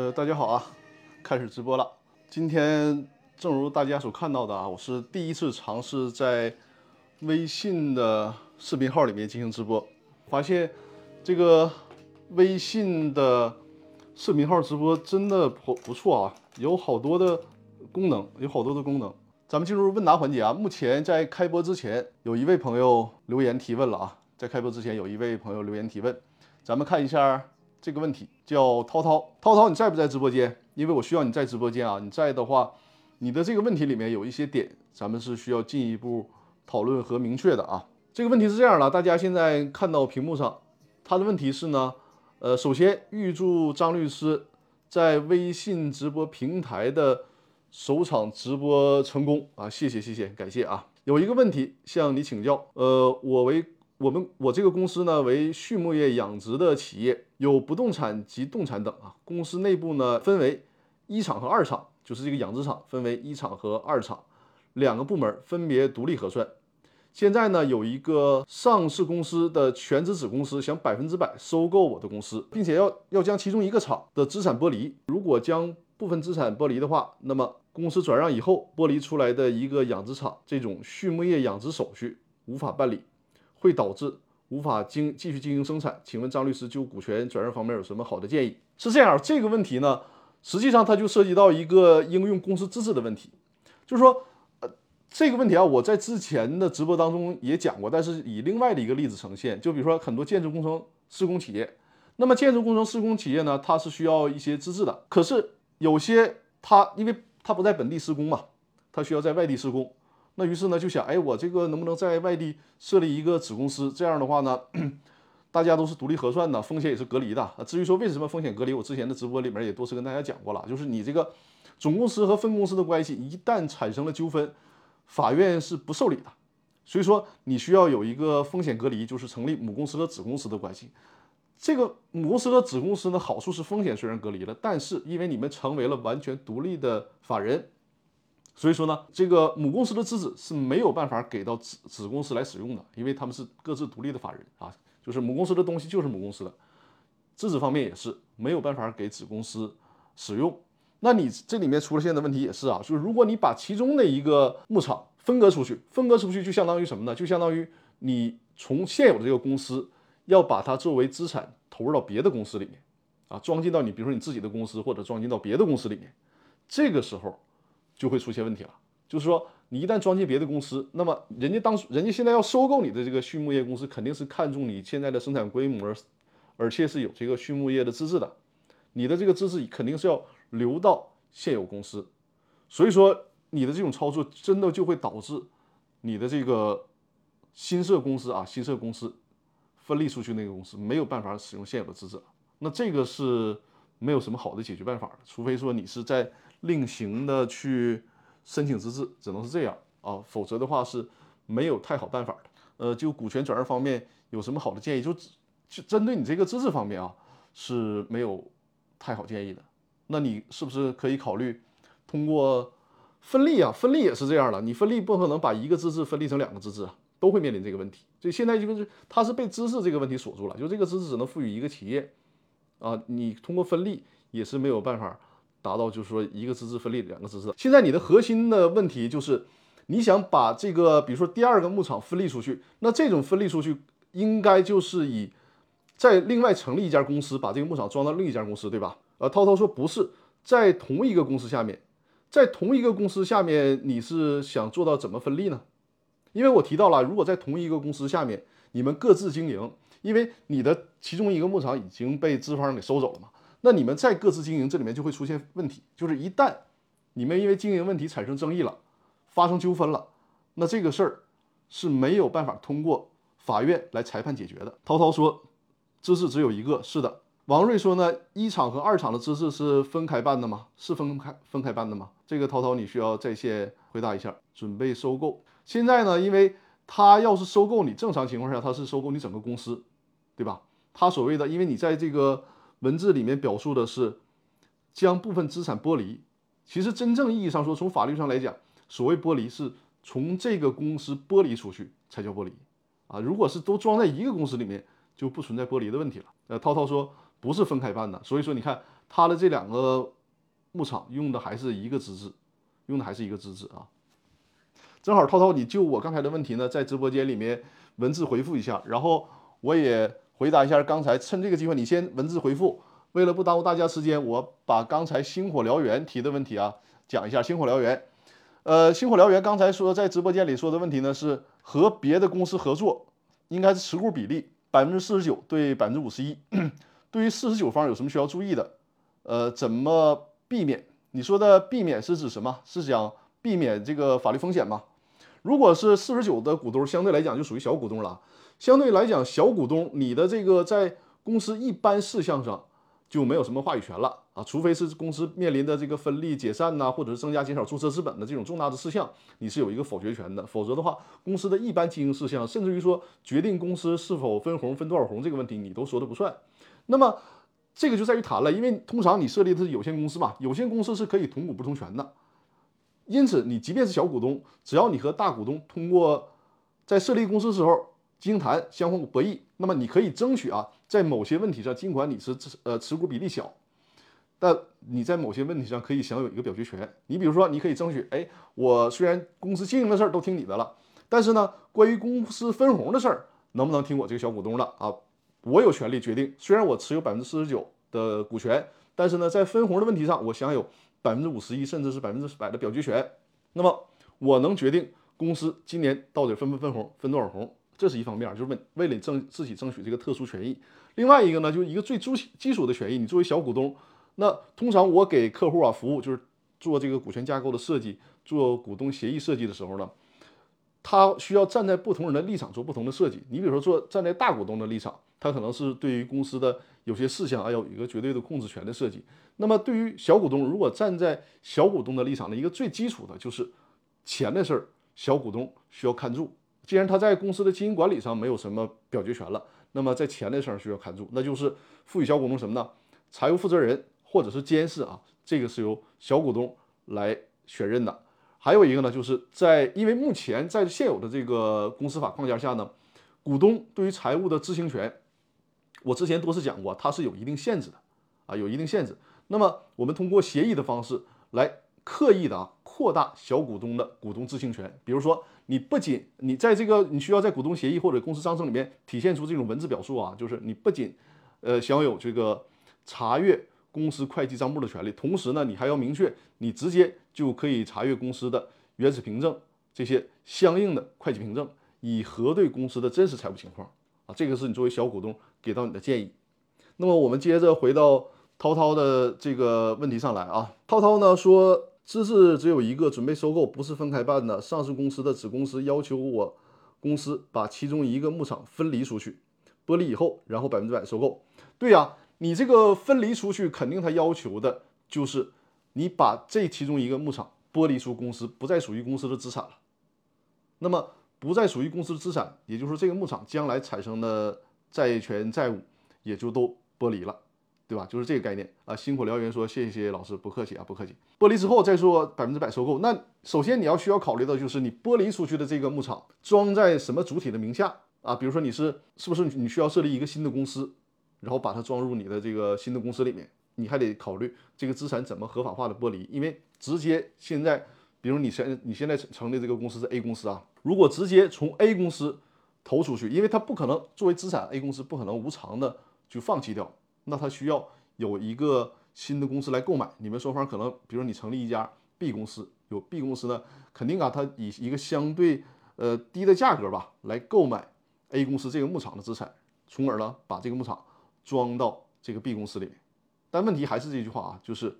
呃，大家好啊，开始直播了。今天正如大家所看到的啊，我是第一次尝试在微信的视频号里面进行直播，发现这个微信的视频号直播真的不不错啊，有好多的功能，有好多的功能。咱们进入问答环节啊，目前在开播之前，有一位朋友留言提问了啊，在开播之前有一位朋友留言提问，咱们看一下。这个问题叫涛涛，涛涛，你在不在直播间？因为我需要你在直播间啊。你在的话，你的这个问题里面有一些点，咱们是需要进一步讨论和明确的啊。这个问题是这样的，大家现在看到屏幕上，他的问题是呢，呃，首先预祝张律师在微信直播平台的首场直播成功啊！谢谢谢谢，感谢啊。有一个问题向你请教，呃，我为我们我这个公司呢为畜牧业养殖的企业。有不动产及动产等啊，公司内部呢分为一厂和二厂，就是这个养殖场分为一厂和二厂两个部门，分别独立核算。现在呢有一个上市公司的全资子公司想百分之百收购我的公司，并且要要将其中一个厂的资产剥离。如果将部分资产剥离的话，那么公司转让以后剥离出来的一个养殖场，这种畜牧业养殖手续无法办理，会导致。无法经继续进行生产，请问张律师就股权转让方面有什么好的建议？是这样，这个问题呢，实际上它就涉及到一个应用公司资质的问题，就是说，呃，这个问题啊，我在之前的直播当中也讲过，但是以另外的一个例子呈现，就比如说很多建筑工程施工企业，那么建筑工程施工企业呢，它是需要一些资质的，可是有些它因为它不在本地施工嘛，它需要在外地施工。那于是呢，就想，哎，我这个能不能在外地设立一个子公司？这样的话呢，大家都是独立核算的，风险也是隔离的。至于说为什么风险隔离，我之前的直播里面也多次跟大家讲过了，就是你这个总公司和分公司的关系一旦产生了纠纷，法院是不受理的。所以说，你需要有一个风险隔离，就是成立母公司和子公司的关系。这个母公司和子公司的好处是风险虽然隔离了，但是因为你们成为了完全独立的法人。所以说呢，这个母公司的资质是没有办法给到子子公司来使用的，因为他们是各自独立的法人啊，就是母公司的东西就是母公司的，资质方面也是没有办法给子公司使用。那你这里面出了现的问题也是啊，就是如果你把其中的一个牧场分割出去，分割出去就相当于什么呢？就相当于你从现有的这个公司要把它作为资产投入到别的公司里面啊，装进到你比如说你自己的公司或者装进到别的公司里面，这个时候。就会出现问题了，就是说你一旦装进别的公司，那么人家当人家现在要收购你的这个畜牧业公司，肯定是看中你现在的生产规模，而且是有这个畜牧业的资质的，你的这个资质肯定是要留到现有公司，所以说你的这种操作真的就会导致你的这个新设公司啊，新设公司分立出去那个公司没有办法使用现有的资质，那这个是没有什么好的解决办法的，除非说你是在。另行的去申请资质，只能是这样啊，否则的话是没有太好办法的。呃，就股权转让方面有什么好的建议？就就针对你这个资质方面啊，是没有太好建议的。那你是不是可以考虑通过分立啊？分立也是这样的，你分立不可能把一个资质分立成两个资质啊，都会面临这个问题。所以现在就是它是被资质这个问题锁住了，就这个资质只能赋予一个企业啊，你通过分立也是没有办法。达到就是说一个资质分立两个资质。现在你的核心的问题就是，你想把这个比如说第二个牧场分立出去，那这种分立出去应该就是以在另外成立一家公司，把这个牧场装到另一家公司，对吧？呃，涛涛说不是在同一个公司下面，在同一个公司下面你是想做到怎么分立呢？因为我提到了，如果在同一个公司下面，你们各自经营，因为你的其中一个牧场已经被资方给收走了嘛。那你们再各自经营，这里面就会出现问题，就是一旦你们因为经营问题产生争议了，发生纠纷了，那这个事儿是没有办法通过法院来裁判解决的。涛涛说，资质只有一个，是的。王瑞说呢，一厂和二厂的资质是分开办的吗？是分开分开办的吗？这个涛涛你需要在线回答一下。准备收购，现在呢，因为他要是收购你，正常情况下他是收购你整个公司，对吧？他所谓的，因为你在这个。文字里面表述的是将部分资产剥离，其实真正意义上说，从法律上来讲，所谓剥离是从这个公司剥离出去才叫剥离啊。如果是都装在一个公司里面，就不存在剥离的问题了。呃，涛涛说不是分开办的，所以说你看他的这两个牧场用的还是一个资质，用的还是一个资质啊。正好涛涛，你就我刚才的问题呢，在直播间里面文字回复一下，然后我也回答一下刚才。趁这个机会，你先文字回复。为了不耽误大家时间，我把刚才星火燎原提的问题啊讲一下。星火燎原，呃，星火燎原刚才说在直播间里说的问题呢，是和别的公司合作，应该是持股比例百分之四十九对百分之五十一。对于四十九方有什么需要注意的？呃，怎么避免？你说的避免是指什么？是想避免这个法律风险吗？如果是四十九的股东，相对来讲就属于小股东了。相对来讲，小股东你的这个在公司一般事项上。就没有什么话语权了啊，除非是公司面临的这个分立解散呐，或者是增加减少注册资本的这种重大的事项，你是有一个否决权的。否则的话，公司的一般经营事项，甚至于说决定公司是否分红、分多少红这个问题，你都说的不算。那么这个就在于谈了，因为通常你设立的是有限公司嘛，有限公司是可以同股不同权的。因此，你即便是小股东，只要你和大股东通过在设立公司时候经谈相互博弈，那么你可以争取啊。在某些问题上，尽管你是呃持股比例小，但你在某些问题上可以享有一个表决权。你比如说，你可以争取，哎，我虽然公司经营的事儿都听你的了，但是呢，关于公司分红的事儿，能不能听我这个小股东的啊？我有权利决定。虽然我持有百分之四十九的股权，但是呢，在分红的问题上，我享有百分之五十一甚至是百分之百的表决权。那么，我能决定公司今年到底分不分红，分多少红，这是一方面，就是为为了争自己争取这个特殊权益。另外一个呢，就是一个最基基础的权益。你作为小股东，那通常我给客户啊服务，就是做这个股权架构的设计，做股东协议设计的时候呢，他需要站在不同人的立场做不同的设计。你比如说，做站在大股东的立场，他可能是对于公司的有些事项啊，有一个绝对的控制权的设计。那么对于小股东，如果站在小股东的立场呢，一个最基础的就是钱的事儿，小股东需要看住。既然他在公司的经营管理上没有什么表决权了。那么在钱的事儿需要看住，那就是赋予小股东什么呢？财务负责人或者是监事啊，这个是由小股东来选任的。还有一个呢，就是在因为目前在现有的这个公司法框架下呢，股东对于财务的知情权，我之前多次讲过，它是有一定限制的啊，有一定限制。那么我们通过协议的方式来刻意的啊扩大小股东的股东知情权，比如说。你不仅你在这个你需要在股东协议或者公司章程里面体现出这种文字表述啊，就是你不仅呃享有这个查阅公司会计账簿的权利，同时呢，你还要明确你直接就可以查阅公司的原始凭证这些相应的会计凭证，以核对公司的真实财务情况这个是你作为小股东给到你的建议。那么我们接着回到涛涛的这个问题上来啊，涛涛呢说。资质只有一个，准备收购不是分开办的。上市公司的子公司要求我公司把其中一个牧场分离出去，剥离以后，然后百分之百收购。对呀，你这个分离出去，肯定他要求的就是你把这其中一个牧场剥离出公司，不再属于公司的资产了。那么不再属于公司的资产，也就是说这个牧场将来产生的债权债务也就都剥离了。对吧？就是这个概念啊！辛苦燎原说谢谢老师，不客气啊，不客气。剥离之后再说百分之百收购。那首先你要需要考虑到就是你剥离出去的这个牧场装在什么主体的名下啊？比如说你是是不是你需要设立一个新的公司，然后把它装入你的这个新的公司里面？你还得考虑这个资产怎么合法化的剥离，因为直接现在，比如你现你现在成立这个公司是 A 公司啊，如果直接从 A 公司投出去，因为它不可能作为资产，A 公司不可能无偿的就放弃掉。那他需要有一个新的公司来购买，你们双方可能，比如你成立一家 B 公司，有 B 公司呢，肯定啊，它以一个相对呃低的价格吧，来购买 A 公司这个牧场的资产，从而呢把这个牧场装到这个 B 公司里面。但问题还是这句话啊，就是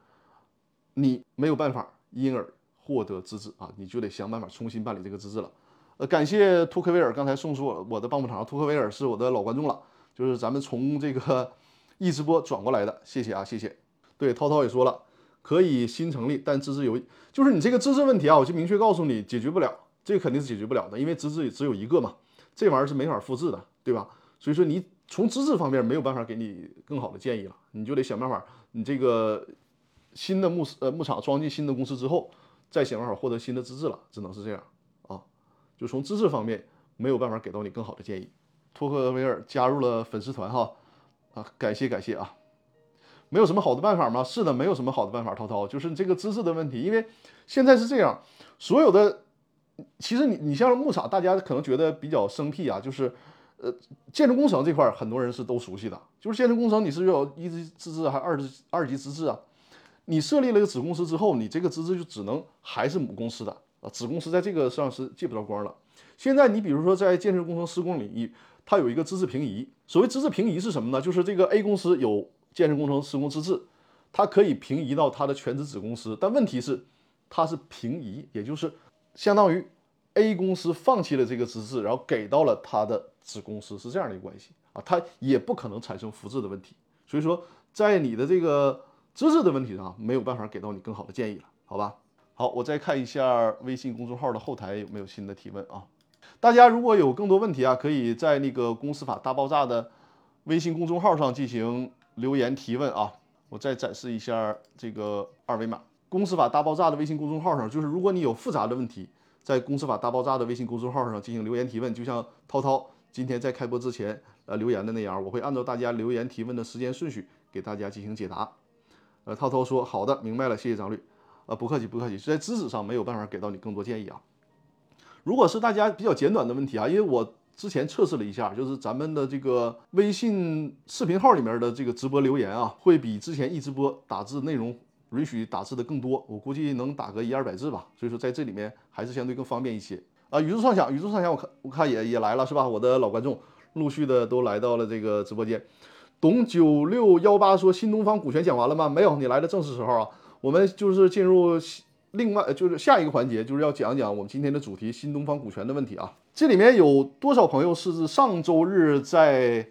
你没有办法因而获得资质啊，你就得想办法重新办理这个资质了。呃，感谢托克维尔刚才送出我我的棒棒糖，托克维尔是我的老观众了，就是咱们从这个。一直播转过来的，谢谢啊，谢谢。对，涛涛也说了，可以新成立，但资质有，就是你这个资质问题啊，我就明确告诉你，解决不了，这个肯定是解决不了的，因为资质只有一个嘛，这玩意儿是没法复制的，对吧？所以说你从资质方面没有办法给你更好的建议了，你就得想办法，你这个新的牧呃牧场装进新的公司之后，再想办法获得新的资质了，只能是这样，就从资质方面没有办法给到你更好的建议。托克维尔加入了粉丝团哈。啊，感谢感谢啊！没有什么好的办法吗？是的，没有什么好的办法。涛涛，就是这个资质的问题，因为现在是这样，所有的其实你你像牧场，大家可能觉得比较生僻啊，就是呃建筑工程这块很多人是都熟悉的，就是建筑工程你是有一级资质还是二级二级资质啊？你设立了一个子公司之后，你这个资质就只能还是母公司的啊，子公司在这个上是借不着光了。现在你比如说在建设工程施工领域，它有一个资质评移。所谓资质评移是什么呢？就是这个 A 公司有建设工程施工资质，它可以平移到它的全资子公司。但问题是，它是平移，也就是相当于 A 公司放弃了这个资质，然后给到了它的子公司，是这样的一个关系啊。它也不可能产生复制的问题。所以说，在你的这个资质的问题上，没有办法给到你更好的建议了，好吧？好，我再看一下微信公众号的后台有没有新的提问啊？大家如果有更多问题啊，可以在那个公司法大爆炸的微信公众号上进行留言提问啊。我再展示一下这个二维码，公司法大爆炸的微信公众号上，就是如果你有复杂的问题，在公司法大爆炸的微信公众号上进行留言提问，就像涛涛今天在开播之前呃留言的那样，我会按照大家留言提问的时间顺序给大家进行解答。呃，涛涛说好的，明白了，谢谢张律。呃，不客气，不客气，是在知识上没有办法给到你更多建议啊。如果是大家比较简短的问题啊，因为我之前测试了一下，就是咱们的这个微信视频号里面的这个直播留言啊，会比之前一直播打字内容允许打字的更多，我估计能打个一二百字吧。所以说在这里面还是相对更方便一些啊。宇宙畅想，宇宙畅想，我看我看也也来了是吧？我的老观众陆续的都来到了这个直播间。董九六幺八说新东方股权讲完了吗？没有，你来的正是时候啊。我们就是进入。另外就是下一个环节就是要讲讲我们今天的主题新东方股权的问题啊。这里面有多少朋友是上周日在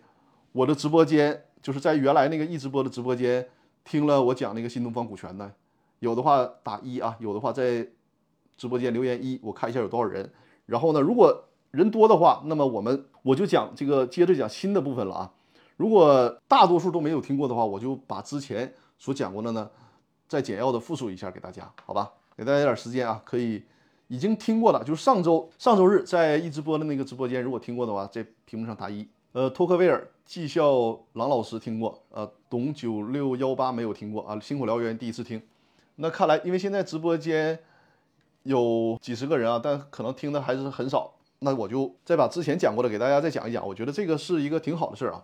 我的直播间，就是在原来那个一直播的直播间听了我讲那个新东方股权的？有的话打一啊，有的话在直播间留言一，我看一下有多少人。然后呢，如果人多的话，那么我们我就讲这个接着讲新的部分了啊。如果大多数都没有听过的话，我就把之前所讲过的呢再简要的复述一下给大家，好吧？给大家点时间啊，可以已经听过了，就是上周上周日在一直播的那个直播间，如果听过的话，在屏幕上打一。呃，托克维尔技校郎老师听过，呃，董九六幺八没有听过啊，辛苦燎原第一次听。那看来，因为现在直播间有几十个人啊，但可能听的还是很少。那我就再把之前讲过的给大家再讲一讲，我觉得这个是一个挺好的事儿啊。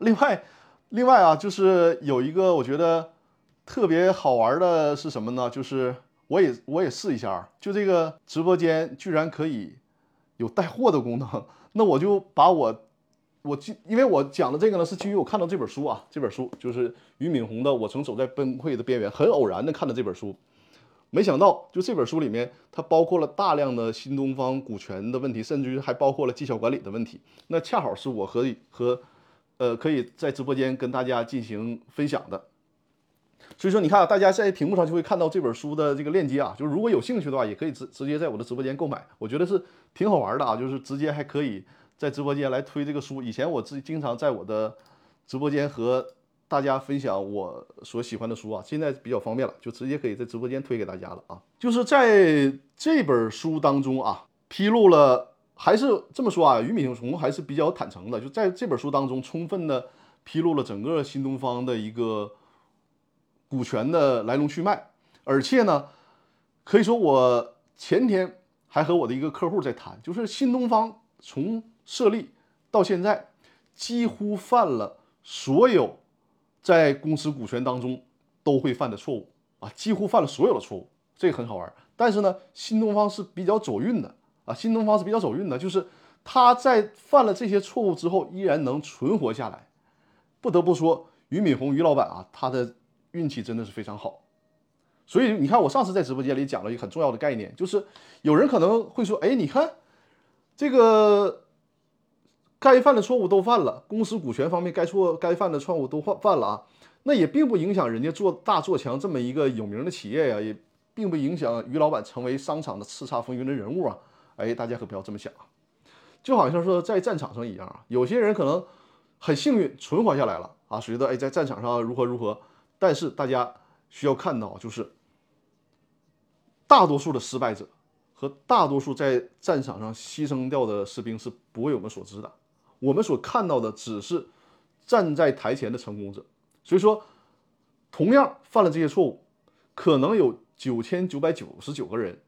另外，另外啊，就是有一个我觉得特别好玩的是什么呢？就是。我也我也试一下，就这个直播间居然可以有带货的功能，那我就把我我基因为我讲的这个呢是基于我看到这本书啊，这本书就是俞敏洪的《我曾走在崩溃的边缘》，很偶然的看的这本书，没想到就这本书里面它包括了大量的新东方股权的问题，甚至于还包括了绩效管理的问题，那恰好是我可以和呃可以在直播间跟大家进行分享的。所以说，你看啊，大家在屏幕上就会看到这本书的这个链接啊，就是如果有兴趣的话，也可以直直接在我的直播间购买。我觉得是挺好玩的啊，就是直接还可以在直播间来推这个书。以前我自己经常在我的直播间和大家分享我所喜欢的书啊，现在比较方便了，就直接可以在直播间推给大家了啊。就是在这本书当中啊，披露了，还是这么说啊，俞敏洪还是比较坦诚的，就在这本书当中充分的披露了整个新东方的一个。股权的来龙去脉，而且呢，可以说我前天还和我的一个客户在谈，就是新东方从设立到现在，几乎犯了所有在公司股权当中都会犯的错误啊，几乎犯了所有的错误，这个很好玩。但是呢，新东方是比较走运的啊，新东方是比较走运的，就是他在犯了这些错误之后，依然能存活下来。不得不说，俞敏洪俞老板啊，他的。运气真的是非常好，所以你看，我上次在直播间里讲了一个很重要的概念，就是有人可能会说：“哎，你看这个该犯的错误都犯了，公司股权方面该错该犯的错误都犯犯了啊，那也并不影响人家做大做强这么一个有名的企业呀，也并不影响于老板成为商场的叱咤风云的人物啊。哎，大家可不要这么想啊，就好像说在战场上一样啊，有些人可能很幸运存活下来了啊，觉得哎在战场上如何如何。但是大家需要看到，就是大多数的失败者和大多数在战场上牺牲掉的士兵是不为我们所知的。我们所看到的只是站在台前的成功者。所以说，同样犯了这些错误，可能有九千九百九十九个人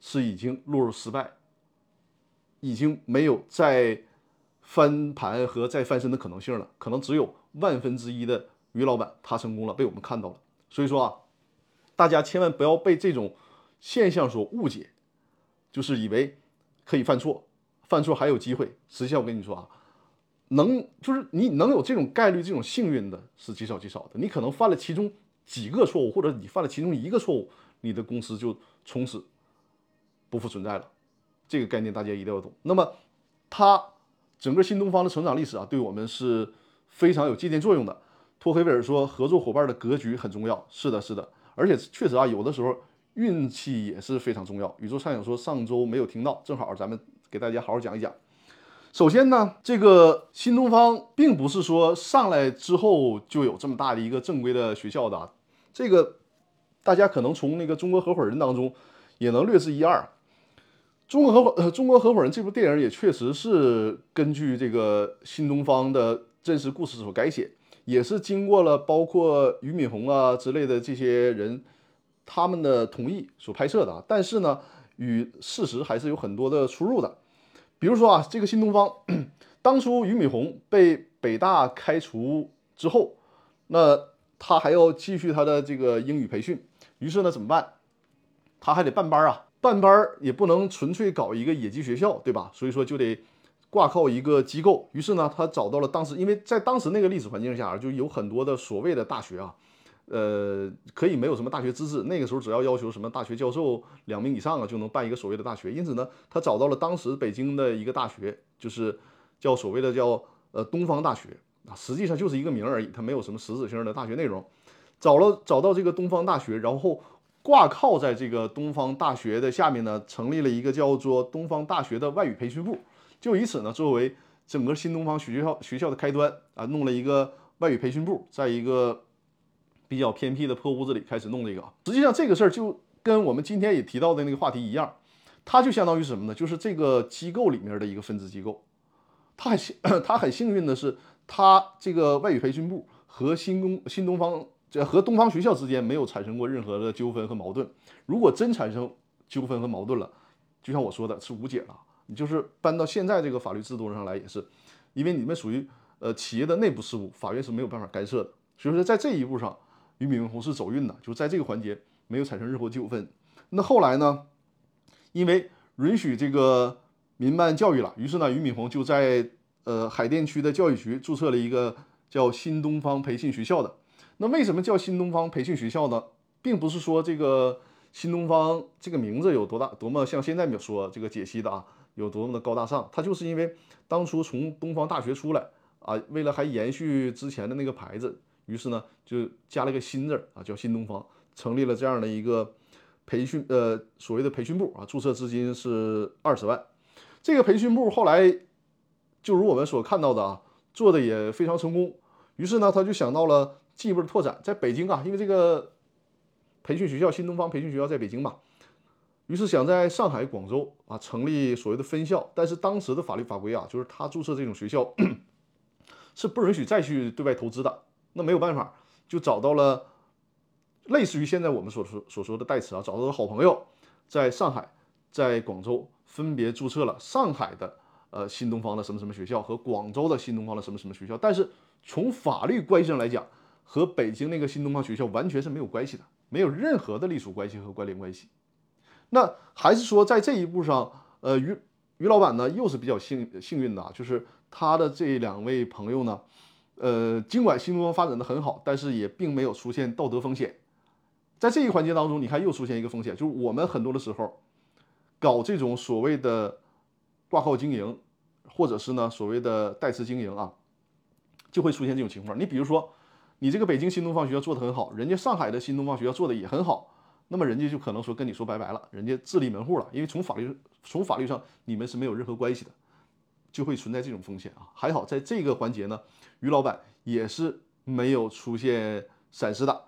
是已经落入失败，已经没有再翻盘和再翻身的可能性了。可能只有万分之一的于老板他成功了，被我们看到了。所以说啊，大家千万不要被这种现象所误解，就是以为可以犯错，犯错还有机会。实际上我跟你说啊。能就是你能有这种概率、这种幸运的是极少极少的。你可能犯了其中几个错误，或者你犯了其中一个错误，你的公司就从此不复存在了。这个概念大家一定要懂。那么，它整个新东方的成长历史啊，对我们是非常有借鉴作用的。托黑维尔说，合作伙伴的格局很重要。是的，是的，而且确实啊，有的时候运气也是非常重要。宇宙畅想说，上周没有听到，正好咱们给大家好好讲一讲。首先呢，这个新东方并不是说上来之后就有这么大的一个正规的学校的，这个大家可能从那个中国合伙人当中也能略知一二。中国合伙呃中国合伙人这部电影也确实是根据这个新东方的真实故事所改写，也是经过了包括俞敏洪啊之类的这些人他们的同意所拍摄的啊，但是呢，与事实还是有很多的出入的。比如说啊，这个新东方，当初俞敏洪被北大开除之后，那他还要继续他的这个英语培训，于是呢怎么办？他还得办班啊，办班也不能纯粹搞一个野鸡学校，对吧？所以说就得挂靠一个机构。于是呢，他找到了当时，因为在当时那个历史环境下，就有很多的所谓的大学啊。呃，可以没有什么大学资质，那个时候只要要求什么大学教授两名以上啊，就能办一个所谓的大学。因此呢，他找到了当时北京的一个大学，就是叫所谓的叫呃东方大学啊，实际上就是一个名而已，它没有什么实质性的大学内容。找了找到这个东方大学，然后挂靠在这个东方大学的下面呢，成立了一个叫做东方大学的外语培训部，就以此呢作为整个新东方学校学校的开端啊，弄了一个外语培训部，在一个。比较偏僻的破屋子里开始弄这个，实际上这个事儿就跟我们今天也提到的那个话题一样，它就相当于什么呢？就是这个机构里面的一个分支机构。他很幸，他很幸运的是，他这个外语培训部和新东新东方这和东方学校之间没有产生过任何的纠纷和矛盾。如果真产生纠纷和矛盾了，就像我说的，是无解了。就是搬到现在这个法律制度上来也是，因为你们属于呃企业的内部事务，法院是没有办法干涉的。所以说在这一步上。俞敏洪是走运的，就在这个环节没有产生任何纠纷。那后来呢？因为允许这个民办教育了，于是呢，俞敏洪就在呃海淀区的教育局注册了一个叫新东方培训学校的。那为什么叫新东方培训学校呢？并不是说这个新东方这个名字有多大多么像现在说这个解析的啊，有多么的高大上。他就是因为当初从东方大学出来啊，为了还延续之前的那个牌子。于是呢，就加了个新字啊，叫新东方，成立了这样的一个培训呃所谓的培训部啊，注册资金是二十万。这个培训部后来就如我们所看到的啊，做的也非常成功。于是呢，他就想到了进一步的拓展，在北京啊，因为这个培训学校新东方培训学校在北京嘛，于是想在上海、广州啊成立所谓的分校。但是当时的法律法规啊，就是他注册这种学校 是不允许再去对外投资的。那没有办法，就找到了类似于现在我们所说所说的代词啊，找到了好朋友，在上海、在广州分别注册了上海的呃新东方的什么什么学校和广州的新东方的什么什么学校，但是从法律关系上来讲，和北京那个新东方学校完全是没有关系的，没有任何的隶属关系和关联关系。那还是说在这一步上，呃，于于老板呢又是比较幸幸运的，就是他的这两位朋友呢。呃，尽管新东方发展的很好，但是也并没有出现道德风险。在这一环节当中，你看又出现一个风险，就是我们很多的时候搞这种所谓的挂靠经营，或者是呢所谓的代持经营啊，就会出现这种情况。你比如说，你这个北京新东方学校做的很好，人家上海的新东方学校做的也很好，那么人家就可能说跟你说拜拜了，人家自立门户了，因为从法律从法律上你们是没有任何关系的。就会存在这种风险啊！还好在这个环节呢，于老板也是没有出现闪失的。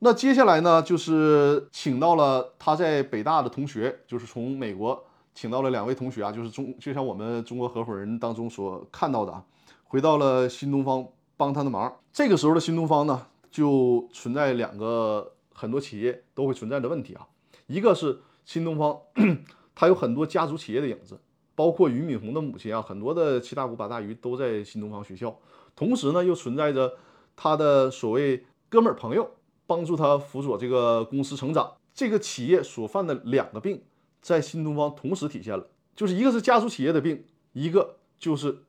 那接下来呢，就是请到了他在北大的同学，就是从美国请到了两位同学啊，就是中就像我们中国合伙人当中所看到的啊，回到了新东方帮他的忙。这个时候的新东方呢，就存在两个很多企业都会存在的问题啊。一个是新东方，它有很多家族企业的影子，包括俞敏洪的母亲啊，很多的七大姑八大姨都在新东方学校。同时呢，又存在着他的所谓哥们儿朋友帮助他辅佐这个公司成长。这个企业所犯的两个病，在新东方同时体现了，就是一个是家族企业的病，一个就是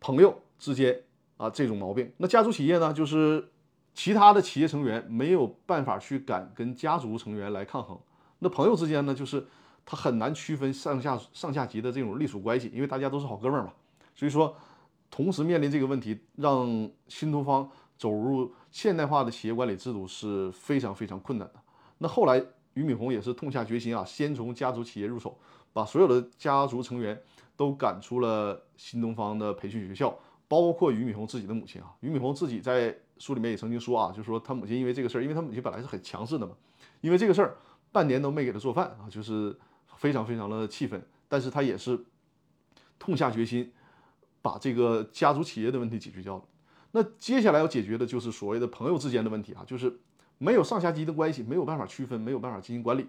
朋友之间啊这种毛病。那家族企业呢，就是其他的企业成员没有办法去敢跟家族成员来抗衡。那朋友之间呢，就是他很难区分上下上下级的这种隶属关系，因为大家都是好哥们儿嘛。所以说，同时面临这个问题，让新东方走入现代化的企业管理制度是非常非常困难的。那后来。俞敏洪也是痛下决心啊，先从家族企业入手，把所有的家族成员都赶出了新东方的培训学校，包括俞敏洪自己的母亲啊。俞敏洪自己在书里面也曾经说啊，就是说他母亲因为这个事儿，因为他母亲本来是很强势的嘛，因为这个事儿半年都没给他做饭啊，就是非常非常的气愤。但是他也是痛下决心，把这个家族企业的问题解决掉了。那接下来要解决的就是所谓的朋友之间的问题啊，就是。没有上下级的关系，没有办法区分，没有办法进行管理。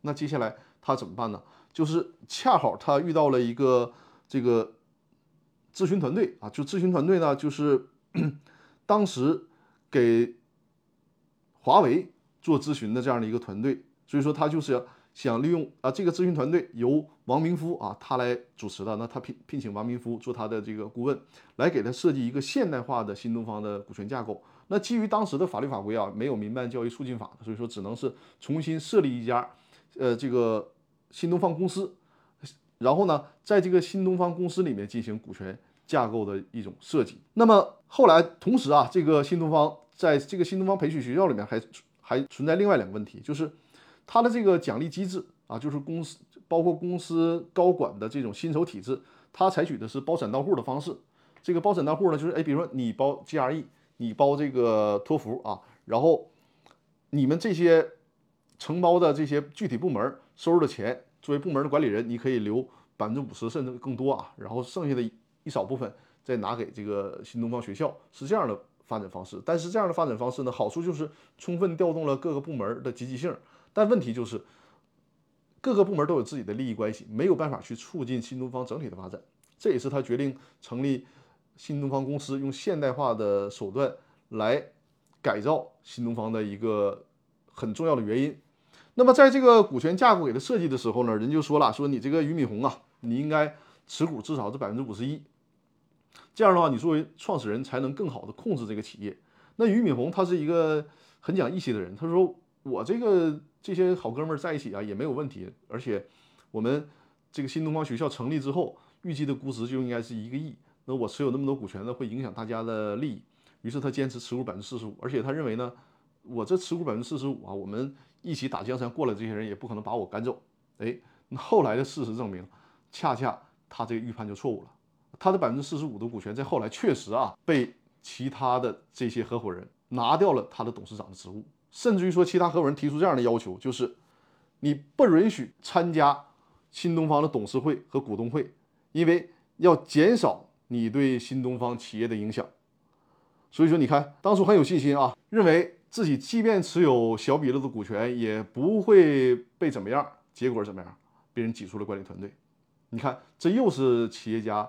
那接下来他怎么办呢？就是恰好他遇到了一个这个咨询团队啊，就咨询团队呢，就是当时给华为做咨询的这样的一个团队。所以说他就是想利用啊这个咨询团队由王明夫啊他来主持的。那他聘聘请王明夫做他的这个顾问，来给他设计一个现代化的新东方的股权架构。那基于当时的法律法规啊，没有民办教育促进法，所以说只能是重新设立一家，呃，这个新东方公司，然后呢，在这个新东方公司里面进行股权架构的一种设计。那么后来，同时啊，这个新东方在这个新东方培训学校里面还还存在另外两个问题，就是它的这个奖励机制啊，就是公司包括公司高管的这种薪酬体制，它采取的是包产到户的方式。这个包产到户呢，就是哎，比如说你包 GRE。你包这个托福啊，然后你们这些承包的这些具体部门收入的钱，作为部门的管理人，你可以留百分之五十甚至更多啊，然后剩下的一少部分再拿给这个新东方学校，是这样的发展方式。但是这样的发展方式呢，好处就是充分调动了各个部门的积极性，但问题就是各个部门都有自己的利益关系，没有办法去促进新东方整体的发展。这也是他决定成立。新东方公司用现代化的手段来改造新东方的一个很重要的原因。那么，在这个股权架构给他设计的时候呢，人就说了，说你这个俞敏洪啊，你应该持股至少是百分之五十一，这样的话，你作为创始人才能更好的控制这个企业。那俞敏洪他是一个很讲义气的人，他说我这个这些好哥们在一起啊也没有问题，而且我们这个新东方学校成立之后，预计的估值就应该是一个亿。那我持有那么多股权呢，会影响大家的利益。于是他坚持持股百分之四十五，而且他认为呢，我这持股百分之四十五啊，我们一起打江山过来这些人也不可能把我赶走。哎，那后来的事实证明，恰恰他这个预判就错误了。他的百分之四十五的股权在后来确实啊，被其他的这些合伙人拿掉了他的董事长的职务，甚至于说其他合伙人提出这样的要求，就是你不允许参加新东方的董事会和股东会，因为要减少。你对新东方企业的影响，所以说你看，当初很有信心啊，认为自己即便持有小比例的股权也不会被怎么样，结果怎么样？被人挤出了管理团队。你看，这又是企业家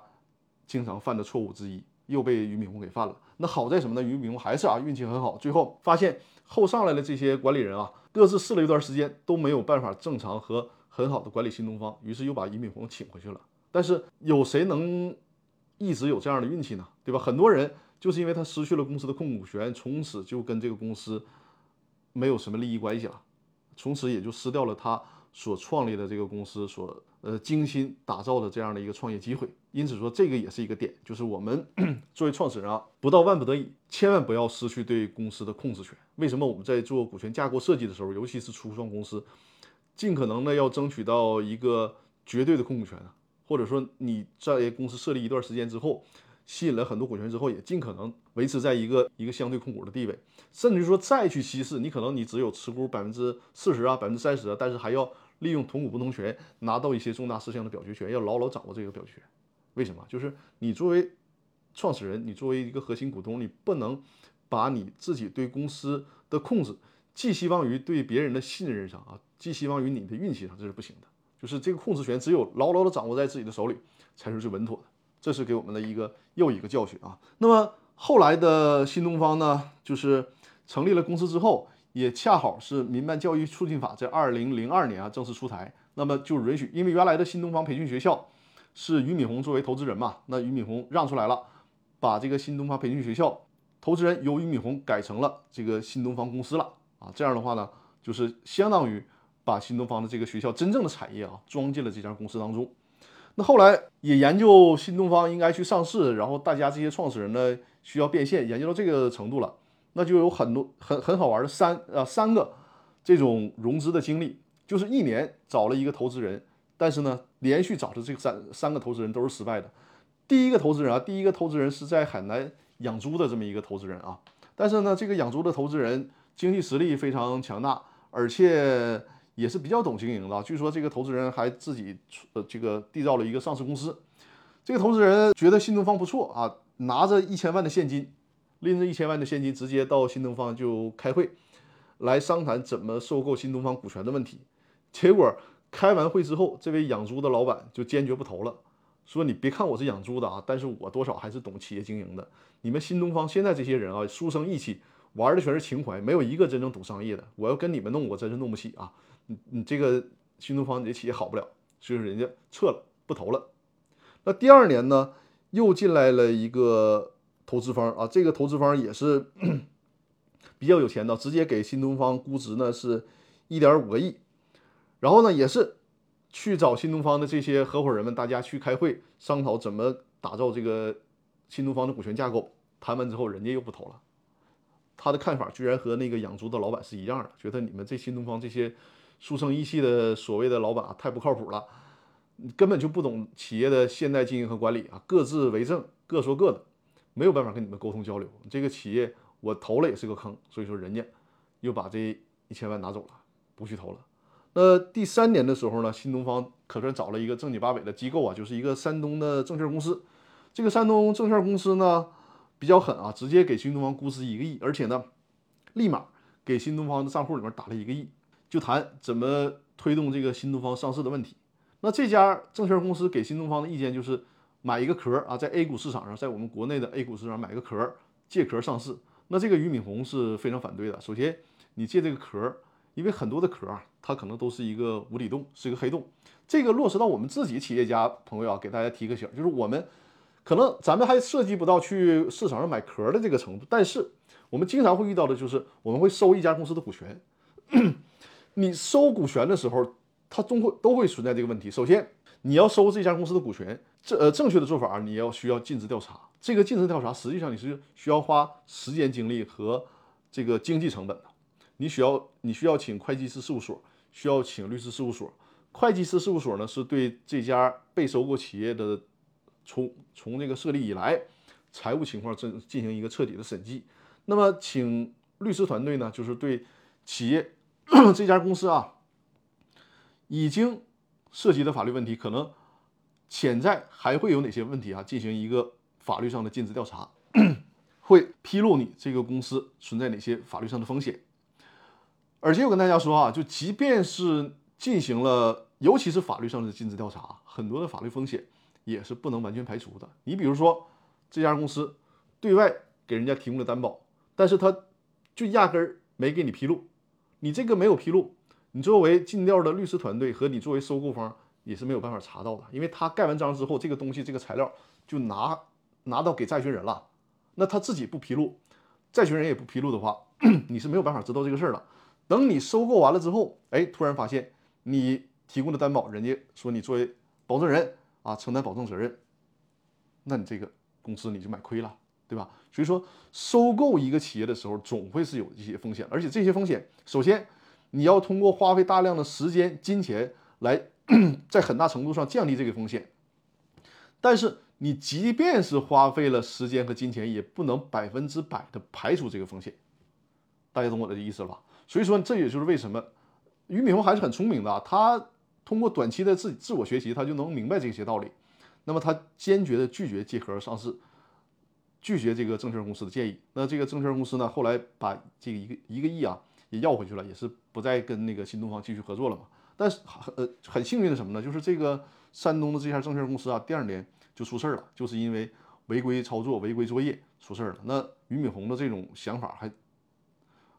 经常犯的错误之一，又被俞敏洪给犯了。那好在什么呢？俞敏洪还是啊运气很好，最后发现后上来的这些管理人啊，各自试了一段时间都没有办法正常和很好的管理新东方，于是又把俞敏洪请回去了。但是有谁能？一直有这样的运气呢，对吧？很多人就是因为他失去了公司的控股权，从此就跟这个公司没有什么利益关系了，从此也就失掉了他所创立的这个公司所呃精心打造的这样的一个创业机会。因此说，这个也是一个点，就是我们 作为创始人啊，不到万不得已，千万不要失去对公司的控制权。为什么我们在做股权架构设计的时候，尤其是初创公司，尽可能的要争取到一个绝对的控股权呢？或者说你在公司设立一段时间之后，吸引了很多股权之后，也尽可能维持在一个一个相对控股的地位，甚至于说再去稀释，你可能你只有持股百分之四十啊，百分之三十啊，但是还要利用同股不同权拿到一些重大事项的表决权，要牢牢掌握这个表决权。为什么？就是你作为创始人，你作为一个核心股东，你不能把你自己对公司的控制寄希望于对别人的信任上啊，寄希望于你的运气上，这是不行的。就是这个控制权只有牢牢的掌握在自己的手里，才是最稳妥的。这是给我们的一个又一个教训啊。那么后来的新东方呢，就是成立了公司之后，也恰好是民办教育促进法在二零零二年啊正式出台，那么就允许，因为原来的新东方培训学校是俞敏洪作为投资人嘛，那俞敏洪让出来了，把这个新东方培训学校投资人由俞敏洪改成了这个新东方公司了啊。这样的话呢，就是相当于把新东方的这个学校真正的产业啊装进了这家公司当中。那后来也研究新东方应该去上市，然后大家这些创始人呢需要变现，研究到这个程度了，那就有很多很很好玩的三呃三个这种融资的经历，就是一年找了一个投资人，但是呢连续找的这三三个投资人都是失败的。第一个投资人啊，第一个投资人是在海南养猪的这么一个投资人啊，但是呢这个养猪的投资人经济实力非常强大，而且。也是比较懂经营的，据说这个投资人还自己呃这个缔造了一个上市公司。这个投资人觉得新东方不错啊，拿着一千万的现金，拎着一千万的现金，直接到新东方就开会，来商谈怎么收购新东方股权的问题。结果开完会之后，这位养猪的老板就坚决不投了，说你别看我是养猪的啊，但是我多少还是懂企业经营的。你们新东方现在这些人啊，书生意气，玩的全是情怀，没有一个真正懂商业的。我要跟你们弄，我真是弄不起啊。你你这个新东方你的企业好不了，所以说人家撤了不投了。那第二年呢，又进来了一个投资方啊，这个投资方也是 比较有钱的，直接给新东方估值呢是一点五个亿。然后呢，也是去找新东方的这些合伙人们，大家去开会商讨怎么打造这个新东方的股权架构。谈完之后，人家又不投了。他的看法居然和那个养猪的老板是一样的，觉得你们这新东方这些。书生意气的所谓的老板啊，太不靠谱了，根本就不懂企业的现代经营和管理啊，各自为政，各说各的，没有办法跟你们沟通交流。这个企业我投了也是个坑，所以说人家又把这一千万拿走了，不去投了。那第三年的时候呢，新东方可算找了一个正经八百的机构啊，就是一个山东的证券公司。这个山东证券公司呢比较狠啊，直接给新东方估值一个亿，而且呢立马给新东方的账户里面打了一个亿。就谈怎么推动这个新东方上市的问题。那这家证券公司给新东方的意见就是买一个壳啊，在 A 股市场上，在我们国内的 A 股市场买个壳，借壳上市。那这个俞敏洪是非常反对的。首先，你借这个壳，因为很多的壳啊，它可能都是一个无底洞，是一个黑洞。这个落实到我们自己企业家朋友啊，给大家提个醒，就是我们可能咱们还涉及不到去市场上买壳的这个程度，但是我们经常会遇到的就是我们会收一家公司的股权。你收股权的时候，它终会都会存在这个问题。首先，你要收这家公司的股权，这呃正确的做法，你要需要尽职调查。这个尽职调查，实际上你是需要花时间精力和这个经济成本的。你需要你需要请会计师事务所，需要请律师事务所。会计师事务所呢，是对这家被收购企业的从从这个设立以来财务情况进进行一个彻底的审计。那么，请律师团队呢，就是对企业。这家公司啊，已经涉及的法律问题，可能潜在还会有哪些问题啊？进行一个法律上的尽职调查，会披露你这个公司存在哪些法律上的风险。而且我跟大家说啊，就即便是进行了，尤其是法律上的尽职调查，很多的法律风险也是不能完全排除的。你比如说，这家公司对外给人家提供了担保，但是他就压根儿没给你披露。你这个没有披露，你作为尽调的律师团队和你作为收购方也是没有办法查到的，因为他盖完章之后，这个东西这个材料就拿拿到给债权人了，那他自己不披露，债权人也不披露的话，你是没有办法知道这个事儿的。等你收购完了之后，哎，突然发现你提供的担保，人家说你作为保证人啊承担保证责任，那你这个公司你就买亏了。对吧？所以说，收购一个企业的时候，总会是有一些风险，而且这些风险，首先你要通过花费大量的时间、金钱来，在很大程度上降低这个风险。但是，你即便是花费了时间和金钱，也不能百分之百的排除这个风险。大家懂我的意思了吧？所以说，这也就是为什么俞敏洪还是很聪明的，他通过短期的自自我学习，他就能明白这些道理。那么，他坚决的拒绝借壳上市。拒绝这个证券公司的建议。那这个证券公司呢，后来把这个一个一个亿啊也要回去了，也是不再跟那个新东方继续合作了嘛。但是很呃很幸运的什么呢？就是这个山东的这家证券公司啊，第二年就出事儿了，就是因为违规操作、违规作业出事儿了。那俞敏洪的这种想法还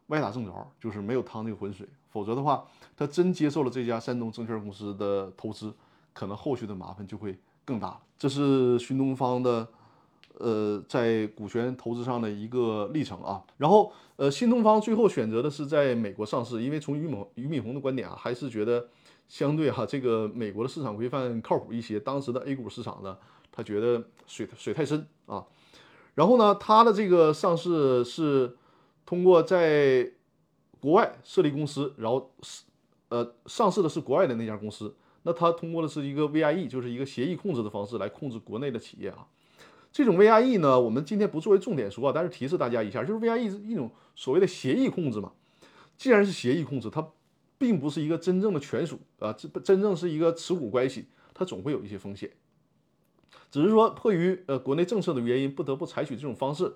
歪打正着，就是没有趟这个浑水。否则的话，他真接受了这家山东证券公司的投资，可能后续的麻烦就会更大了。这是新东方的，呃，在股权投资上的一个历程啊。然后，呃，新东方最后选择的是在美国上市，因为从俞敏俞敏洪的观点啊，还是觉得相对哈这个美国的市场规范靠谱一些。当时的 A 股市场呢，他觉得水水太深啊。然后呢，他的这个上市是通过在国外设立公司，然后是呃上市的是国外的那家公司，那他通过的是一个 VIE，就是一个协议控制的方式来控制国内的企业啊。这种 VIE 呢，我们今天不作为重点说啊，但是提示大家一下，就是 VIE 是一种所谓的协议控制嘛。既然是协议控制，它并不是一个真正的权属啊，这真正是一个持股关系，它总会有一些风险。只是说迫于呃国内政策的原因，不得不采取这种方式，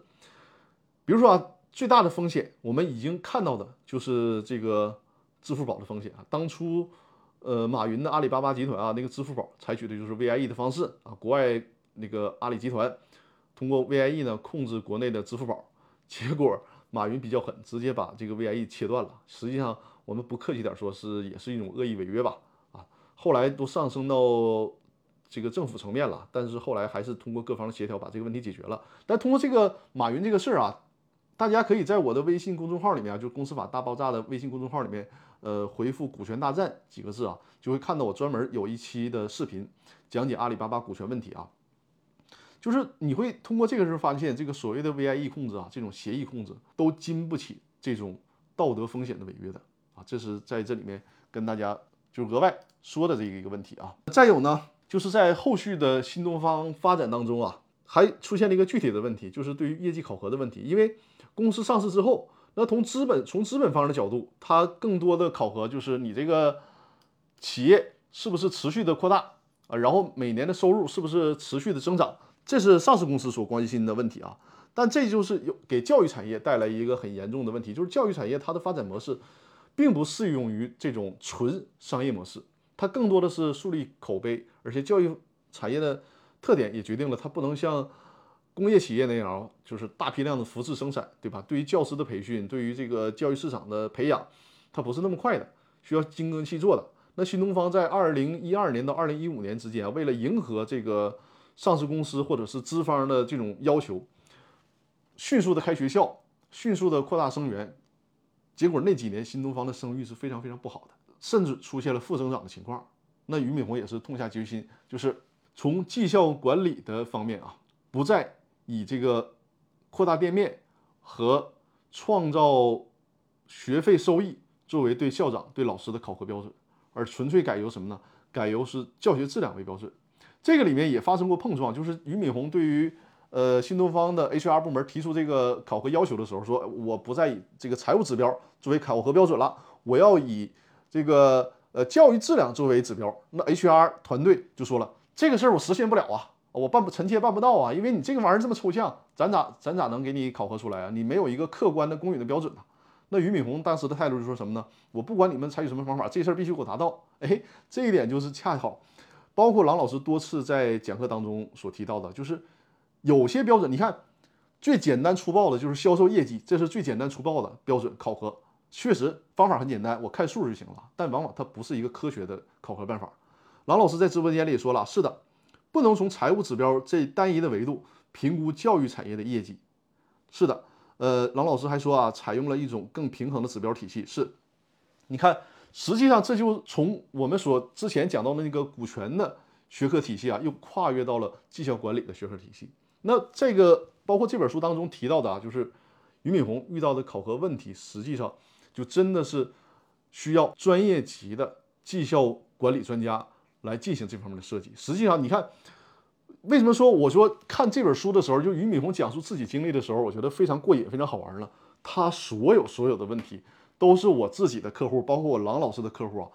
比如说啊。最大的风险，我们已经看到的就是这个支付宝的风险啊。当初，呃，马云的阿里巴巴集团啊，那个支付宝采取的就是 VIE 的方式啊。国外那个阿里集团通过 VIE 呢控制国内的支付宝，结果马云比较狠，直接把这个 VIE 切断了。实际上，我们不客气点说，是也是一种恶意违约吧？啊，后来都上升到这个政府层面了，但是后来还是通过各方的协调把这个问题解决了。但通过这个马云这个事儿啊。大家可以在我的微信公众号里面啊，就公司法大爆炸的微信公众号里面，呃，回复“股权大战”几个字啊，就会看到我专门有一期的视频讲解阿里巴巴股权问题啊。就是你会通过这个时候发现，这个所谓的 VIE 控制啊，这种协议控制都经不起这种道德风险的违约的啊。这是在这里面跟大家就额外说的这一个问题啊。再有呢，就是在后续的新东方发展当中啊，还出现了一个具体的问题，就是对于业绩考核的问题，因为。公司上市之后，那从资本从资本方的角度，它更多的考核就是你这个企业是不是持续的扩大啊，然后每年的收入是不是持续的增长，这是上市公司所关心的问题啊。但这就是有给教育产业带来一个很严重的问题，就是教育产业它的发展模式并不适用于这种纯商业模式，它更多的是树立口碑，而且教育产业的特点也决定了它不能像。工业企业那样，就是大批量的复制生产，对吧？对于教师的培训，对于这个教育市场的培养，它不是那么快的，需要精耕细作的。那新东方在二零一二年到二零一五年之间，为了迎合这个上市公司或者是资方的这种要求，迅速的开学校，迅速的扩大生源，结果那几年新东方的声誉是非常非常不好的，甚至出现了负增长的情况。那俞敏洪也是痛下决心，就是从绩效管理的方面啊，不再。以这个扩大店面和创造学费收益作为对校长、对老师的考核标准，而纯粹改由什么呢？改由是教学质量为标准。这个里面也发生过碰撞，就是俞敏洪对于呃新东方的 HR 部门提出这个考核要求的时候，说我不再以这个财务指标作为考核标准了，我要以这个呃教育质量作为指标。那 HR 团队就说了，这个事儿我实现不了啊。我办不臣妾办不到啊，因为你这个玩意儿这么抽象，咱咋咱咋能给你考核出来啊？你没有一个客观的公允的标准呐。那俞敏洪当时的态度就说什么呢？我不管你们采取什么方法，这事儿必须给我达到。哎，这一点就是恰好，包括郎老师多次在讲课当中所提到的，就是有些标准，你看最简单粗暴的就是销售业绩，这是最简单粗暴的标准考核，确实方法很简单，我看数就行了。但往往它不是一个科学的考核办法。郎老师在直播间里也说了，是的。不能从财务指标这单一的维度评估教育产业的业绩。是的，呃，郎老师还说啊，采用了一种更平衡的指标体系。是，你看，实际上这就从我们所之前讲到的那个股权的学科体系啊，又跨越到了绩效管理的学科体系。那这个包括这本书当中提到的啊，就是俞敏洪遇到的考核问题，实际上就真的是需要专业级的绩效管理专家。来进行这方面的设计。实际上，你看，为什么说我说看这本书的时候，就俞敏洪讲述自己经历的时候，我觉得非常过瘾，非常好玩呢？他所有所有的问题，都是我自己的客户，包括我郎老师的客户啊，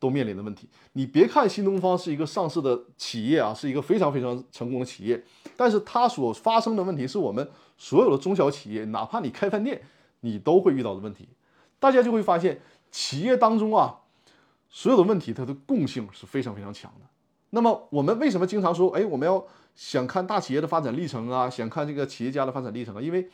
都面临的问题。你别看新东方是一个上市的企业啊，是一个非常非常成功的企业，但是它所发生的问题是我们所有的中小企业，哪怕你开饭店，你都会遇到的问题。大家就会发现，企业当中啊，所有的问题它的共性是非常非常强的。那么我们为什么经常说，哎，我们要想看大企业的发展历程啊，想看这个企业家的发展历程啊？因为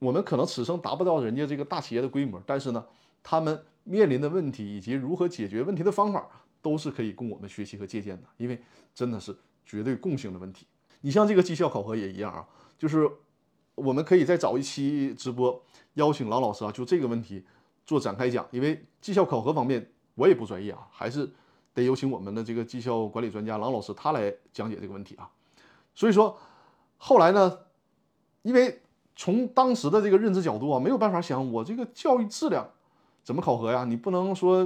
我们可能此生达不到人家这个大企业的规模，但是呢，他们面临的问题以及如何解决问题的方法，都是可以供我们学习和借鉴的。因为真的是绝对共性的问题。你像这个绩效考核也一样啊，就是我们可以再找一期直播，邀请郎老师啊，就这个问题做展开讲。因为绩效考核方面我也不专业啊，还是。得有请我们的这个绩效管理专家郎老师，他来讲解这个问题啊。所以说，后来呢，因为从当时的这个认知角度啊，没有办法想我这个教育质量怎么考核呀？你不能说，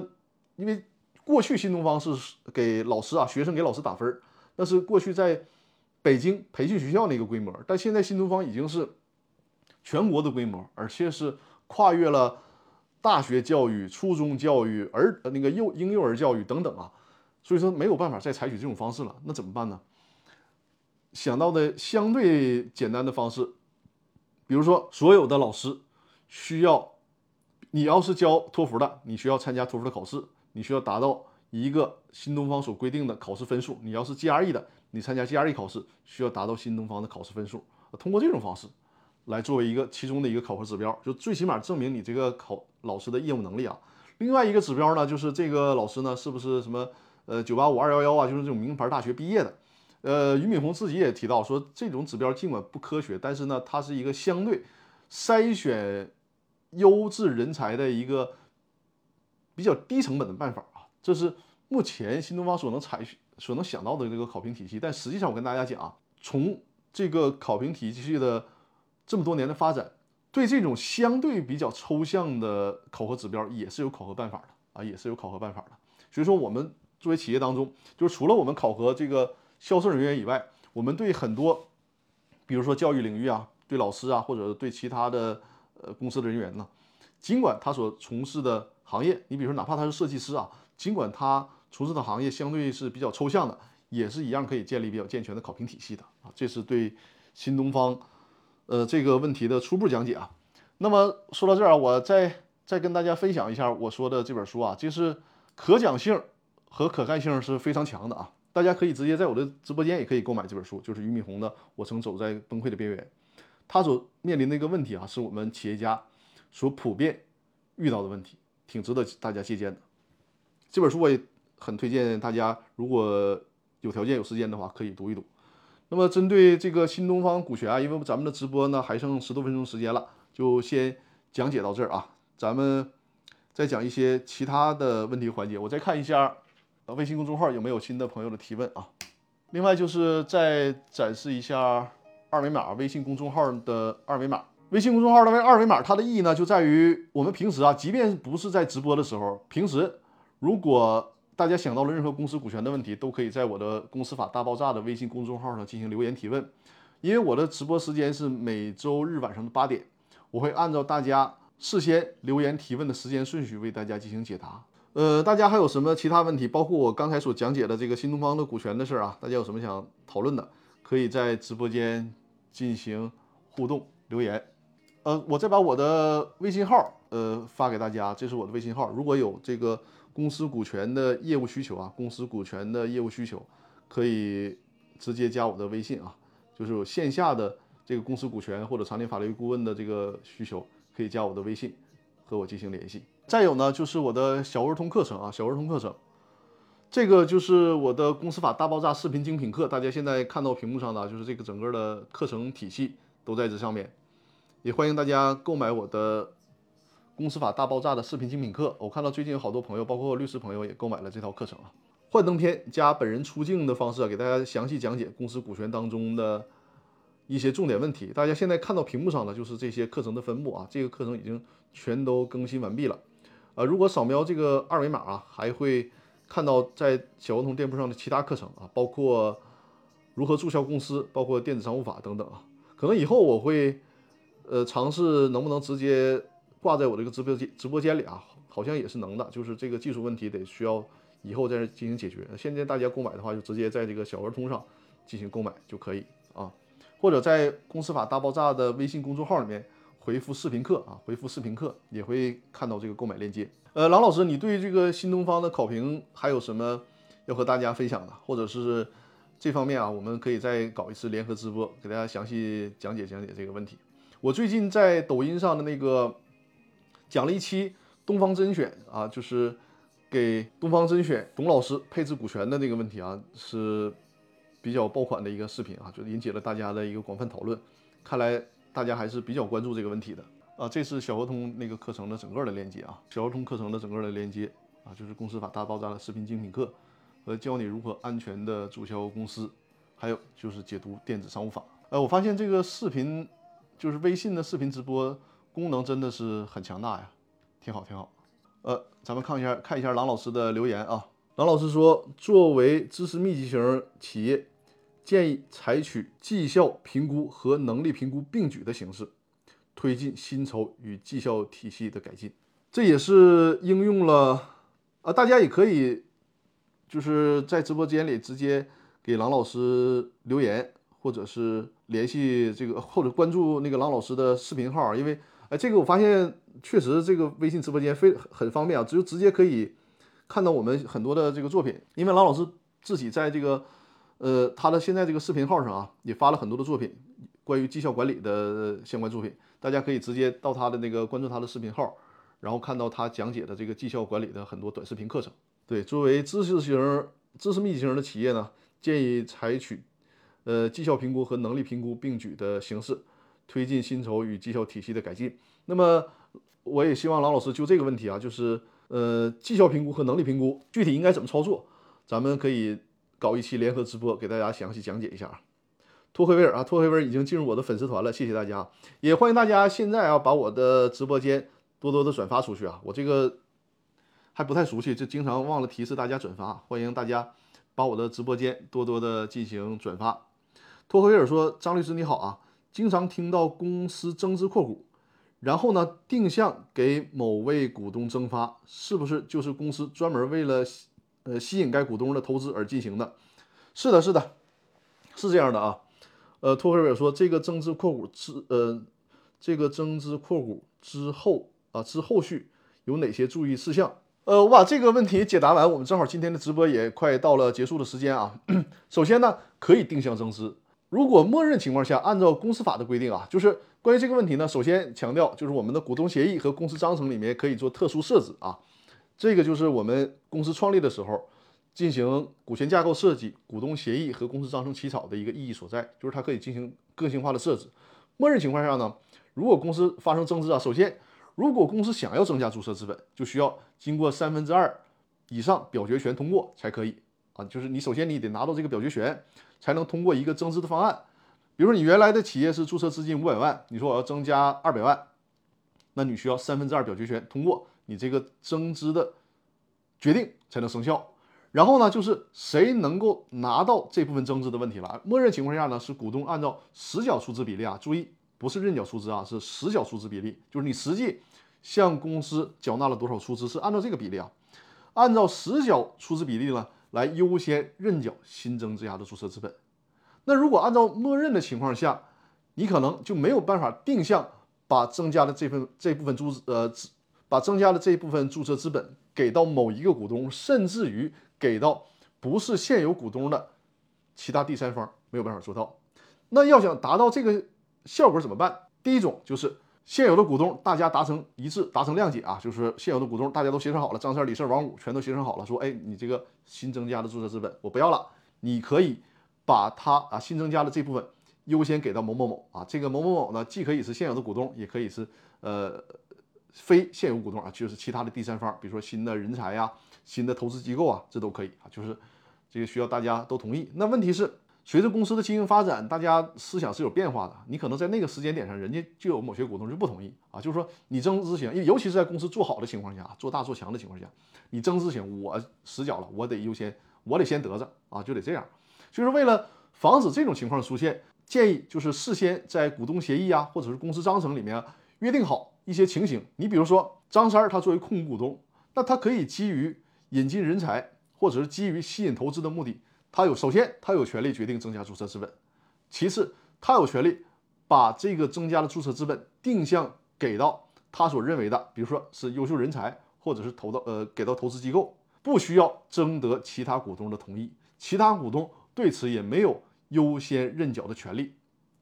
因为过去新东方是给老师啊，学生给老师打分，那是过去在北京培训学校那个规模，但现在新东方已经是全国的规模，而且是跨越了。大学教育、初中教育、儿那个幼婴幼儿教育等等啊，所以说没有办法再采取这种方式了，那怎么办呢？想到的相对简单的方式，比如说所有的老师需要，你要是教托福的，你需要参加托福的考试，你需要达到一个新东方所规定的考试分数；你要是 GRE 的，你参加 GRE 考试需要达到新东方的考试分数。通过这种方式。来作为一个其中的一个考核指标，就最起码证明你这个考老师的业务能力啊。另外一个指标呢，就是这个老师呢是不是什么呃九八五二幺幺啊，就是这种名牌大学毕业的。呃，俞敏洪自己也提到说，这种指标尽管不科学，但是呢，它是一个相对筛选优质人才的一个比较低成本的办法啊。这是目前新东方所能采取、所能想到的这个考评体系。但实际上，我跟大家讲啊，从这个考评体系的这么多年的发展，对这种相对比较抽象的考核指标也是有考核办法的啊，也是有考核办法的。所以说，我们作为企业当中，就是除了我们考核这个销售人员以外，我们对很多，比如说教育领域啊，对老师啊，或者对其他的呃公司的人员呢，尽管他所从事的行业，你比如说哪怕他是设计师啊，尽管他从事的行业相对是比较抽象的，也是一样可以建立比较健全的考评体系的啊。这是对新东方。呃，这个问题的初步讲解啊，那么说到这儿啊，我再再跟大家分享一下我说的这本书啊，就是可讲性和可看性是非常强的啊，大家可以直接在我的直播间也可以购买这本书，就是俞敏洪的《我曾走在崩溃的边缘》，他所面临的一个问题啊，是我们企业家所普遍遇到的问题，挺值得大家借鉴的。这本书我也很推荐大家，如果有条件有时间的话，可以读一读。那么针对这个新东方股权啊，因为咱们的直播呢还剩十多分钟时间了，就先讲解到这儿啊。咱们再讲一些其他的问题环节。我再看一下微信公众号有没有新的朋友的提问啊。另外就是再展示一下二维码，微信公众号的二维码。微信公众号的二维码，它的意义呢就在于我们平时啊，即便不是在直播的时候，平时如果大家想到了任何公司股权的问题，都可以在我的“公司法大爆炸”的微信公众号上进行留言提问。因为我的直播时间是每周日晚上的八点，我会按照大家事先留言提问的时间顺序为大家进行解答。呃，大家还有什么其他问题？包括我刚才所讲解的这个新东方的股权的事儿啊，大家有什么想讨论的，可以在直播间进行互动留言。呃，我再把我的微信号呃发给大家，这是我的微信号，如果有这个。公司股权的业务需求啊，公司股权的业务需求，可以直接加我的微信啊，就是有线下的这个公司股权或者常年法律顾问的这个需求，可以加我的微信和我进行联系。再有呢，就是我的小儿童课程啊，小儿童课程，这个就是我的公司法大爆炸视频精品课，大家现在看到屏幕上的就是这个整个的课程体系都在这上面，也欢迎大家购买我的。公司法大爆炸的视频精品课，我看到最近有好多朋友，包括律师朋友也购买了这套课程啊。幻灯片加本人出镜的方式啊，给大家详细讲解公司股权当中的一些重点问题。大家现在看到屏幕上的就是这些课程的分布啊，这个课程已经全都更新完毕了。啊，如果扫描这个二维码啊，还会看到在小文童店铺上的其他课程啊，包括如何注销公司，包括电子商务法等等啊。可能以后我会呃尝试能不能直接。挂在我这个直播间直播间里啊，好像也是能的，就是这个技术问题得需要以后再进行解决。现在大家购买的话，就直接在这个小鹅通上进行购买就可以啊，或者在《公司法大爆炸》的微信公众号里面回复“视频课”啊，回复“视频课”也会看到这个购买链接。呃，郎老师，你对这个新东方的考评还有什么要和大家分享的，或者是这方面啊，我们可以再搞一次联合直播，给大家详细讲解讲解这个问题。我最近在抖音上的那个讲了一期东方甄选啊，就是给东方甄选董老师配置股权的那个问题啊，是比较爆款的一个视频啊，就引起了大家的一个广泛讨论。看来大家还是比较关注这个问题的啊。这是小合同那个课程的整个的链接啊，小合同课程的整个的链接啊，就是公司法大爆炸的视频精品课和教你如何安全的注销公司，还有就是解读电子商务法。呃，我发现这个视频。就是微信的视频直播功能真的是很强大呀，挺好挺好。呃，咱们看一下看一下郎老师的留言啊。郎老师说，作为知识密集型企业，建议采取绩效评估和能力评估并举的形式，推进薪酬与绩效体系的改进。这也是应用了啊，大家也可以就是在直播间里直接给郎老师留言。或者是联系这个，或者关注那个郎老师的视频号，因为哎，这个我发现确实这个微信直播间非很方便啊，就直接可以看到我们很多的这个作品。因为郎老师自己在这个呃他的现在这个视频号上啊，也发了很多的作品，关于绩效管理的相关作品，大家可以直接到他的那个关注他的视频号，然后看到他讲解的这个绩效管理的很多短视频课程。对，作为知识型、知识密集型的企业呢，建议采取。呃，绩效评估和能力评估并举的形式，推进薪酬与绩效体系的改进。那么，我也希望郎老师就这个问题啊，就是呃，绩效评估和能力评估具体应该怎么操作，咱们可以搞一期联合直播，给大家详细讲解一下啊。托黑威尔啊，托黑威尔已经进入我的粉丝团了，谢谢大家，也欢迎大家现在啊把我的直播间多多的转发出去啊，我这个还不太熟悉，就经常忘了提示大家转发，欢迎大家把我的直播间多多的进行转发。托克维尔说：“张律师你好啊，经常听到公司增资扩股，然后呢定向给某位股东增发，是不是就是公司专门为了呃吸引该股东的投资而进行的？是的，是的，是这样的啊。呃，托克维尔说这个增资扩股之呃这个增资扩股之后啊之后续有哪些注意事项？呃，我把这个问题解答完，我们正好今天的直播也快到了结束的时间啊。首先呢，可以定向增资。”如果默认情况下，按照公司法的规定啊，就是关于这个问题呢，首先强调就是我们的股东协议和公司章程里面可以做特殊设置啊，这个就是我们公司创立的时候进行股权架构设计、股东协议和公司章程起草的一个意义所在，就是它可以进行个性化的设置。默认情况下呢，如果公司发生增资啊，首先如果公司想要增加注册资本，就需要经过三分之二以上表决权通过才可以啊，就是你首先你得拿到这个表决权。才能通过一个增资的方案，比如你原来的企业是注册资金五百万，你说我要增加二百万，那你需要三分之二表决权通过，你这个增资的决定才能生效。然后呢，就是谁能够拿到这部分增资的问题了。默认情况下呢，是股东按照实缴出资比例啊，注意不是认缴出资啊，是实缴出资比例，就是你实际向公司缴纳了多少出资，是按照这个比例啊，按照实缴出资比例呢。来优先认缴新增质押的注册资本。那如果按照默认的情况下，你可能就没有办法定向把增加的这份这部分注资呃把增加的这一部分注册资本给到某一个股东，甚至于给到不是现有股东的其他第三方，没有办法做到。那要想达到这个效果怎么办？第一种就是。现有的股东大家达成一致，达成谅解啊，就是现有的股东大家都协商好了，张三、李四、王五全都协商好了，说，哎，你这个新增加的注册资本我不要了，你可以把它啊新增加的这部分优先给到某某某啊，这个某某某呢，既可以是现有的股东，也可以是呃非现有股东啊，就是其他的第三方，比如说新的人才呀、新的投资机构啊，这都可以啊，就是这个需要大家都同意。那问题是？随着公司的经营发展，大家思想是有变化的。你可能在那个时间点上，人家就有某些股东就不同意啊，就是说你增资行，尤其是在公司做好的情况下，做大做强的情况下，你增资行，我实缴了，我得优先，我得先得着啊，就得这样。就是为了防止这种情况出现，建议就是事先在股东协议啊，或者是公司章程里面约定好一些情形。你比如说张三儿他作为控股股东，那他可以基于引进人才。或者是基于吸引投资的目的，他有首先他有权利决定增加注册资本，其次他有权利把这个增加的注册资本定向给到他所认为的，比如说是优秀人才，或者是投到呃给到投资机构，不需要征得其他股东的同意，其他股东对此也没有优先认缴的权利。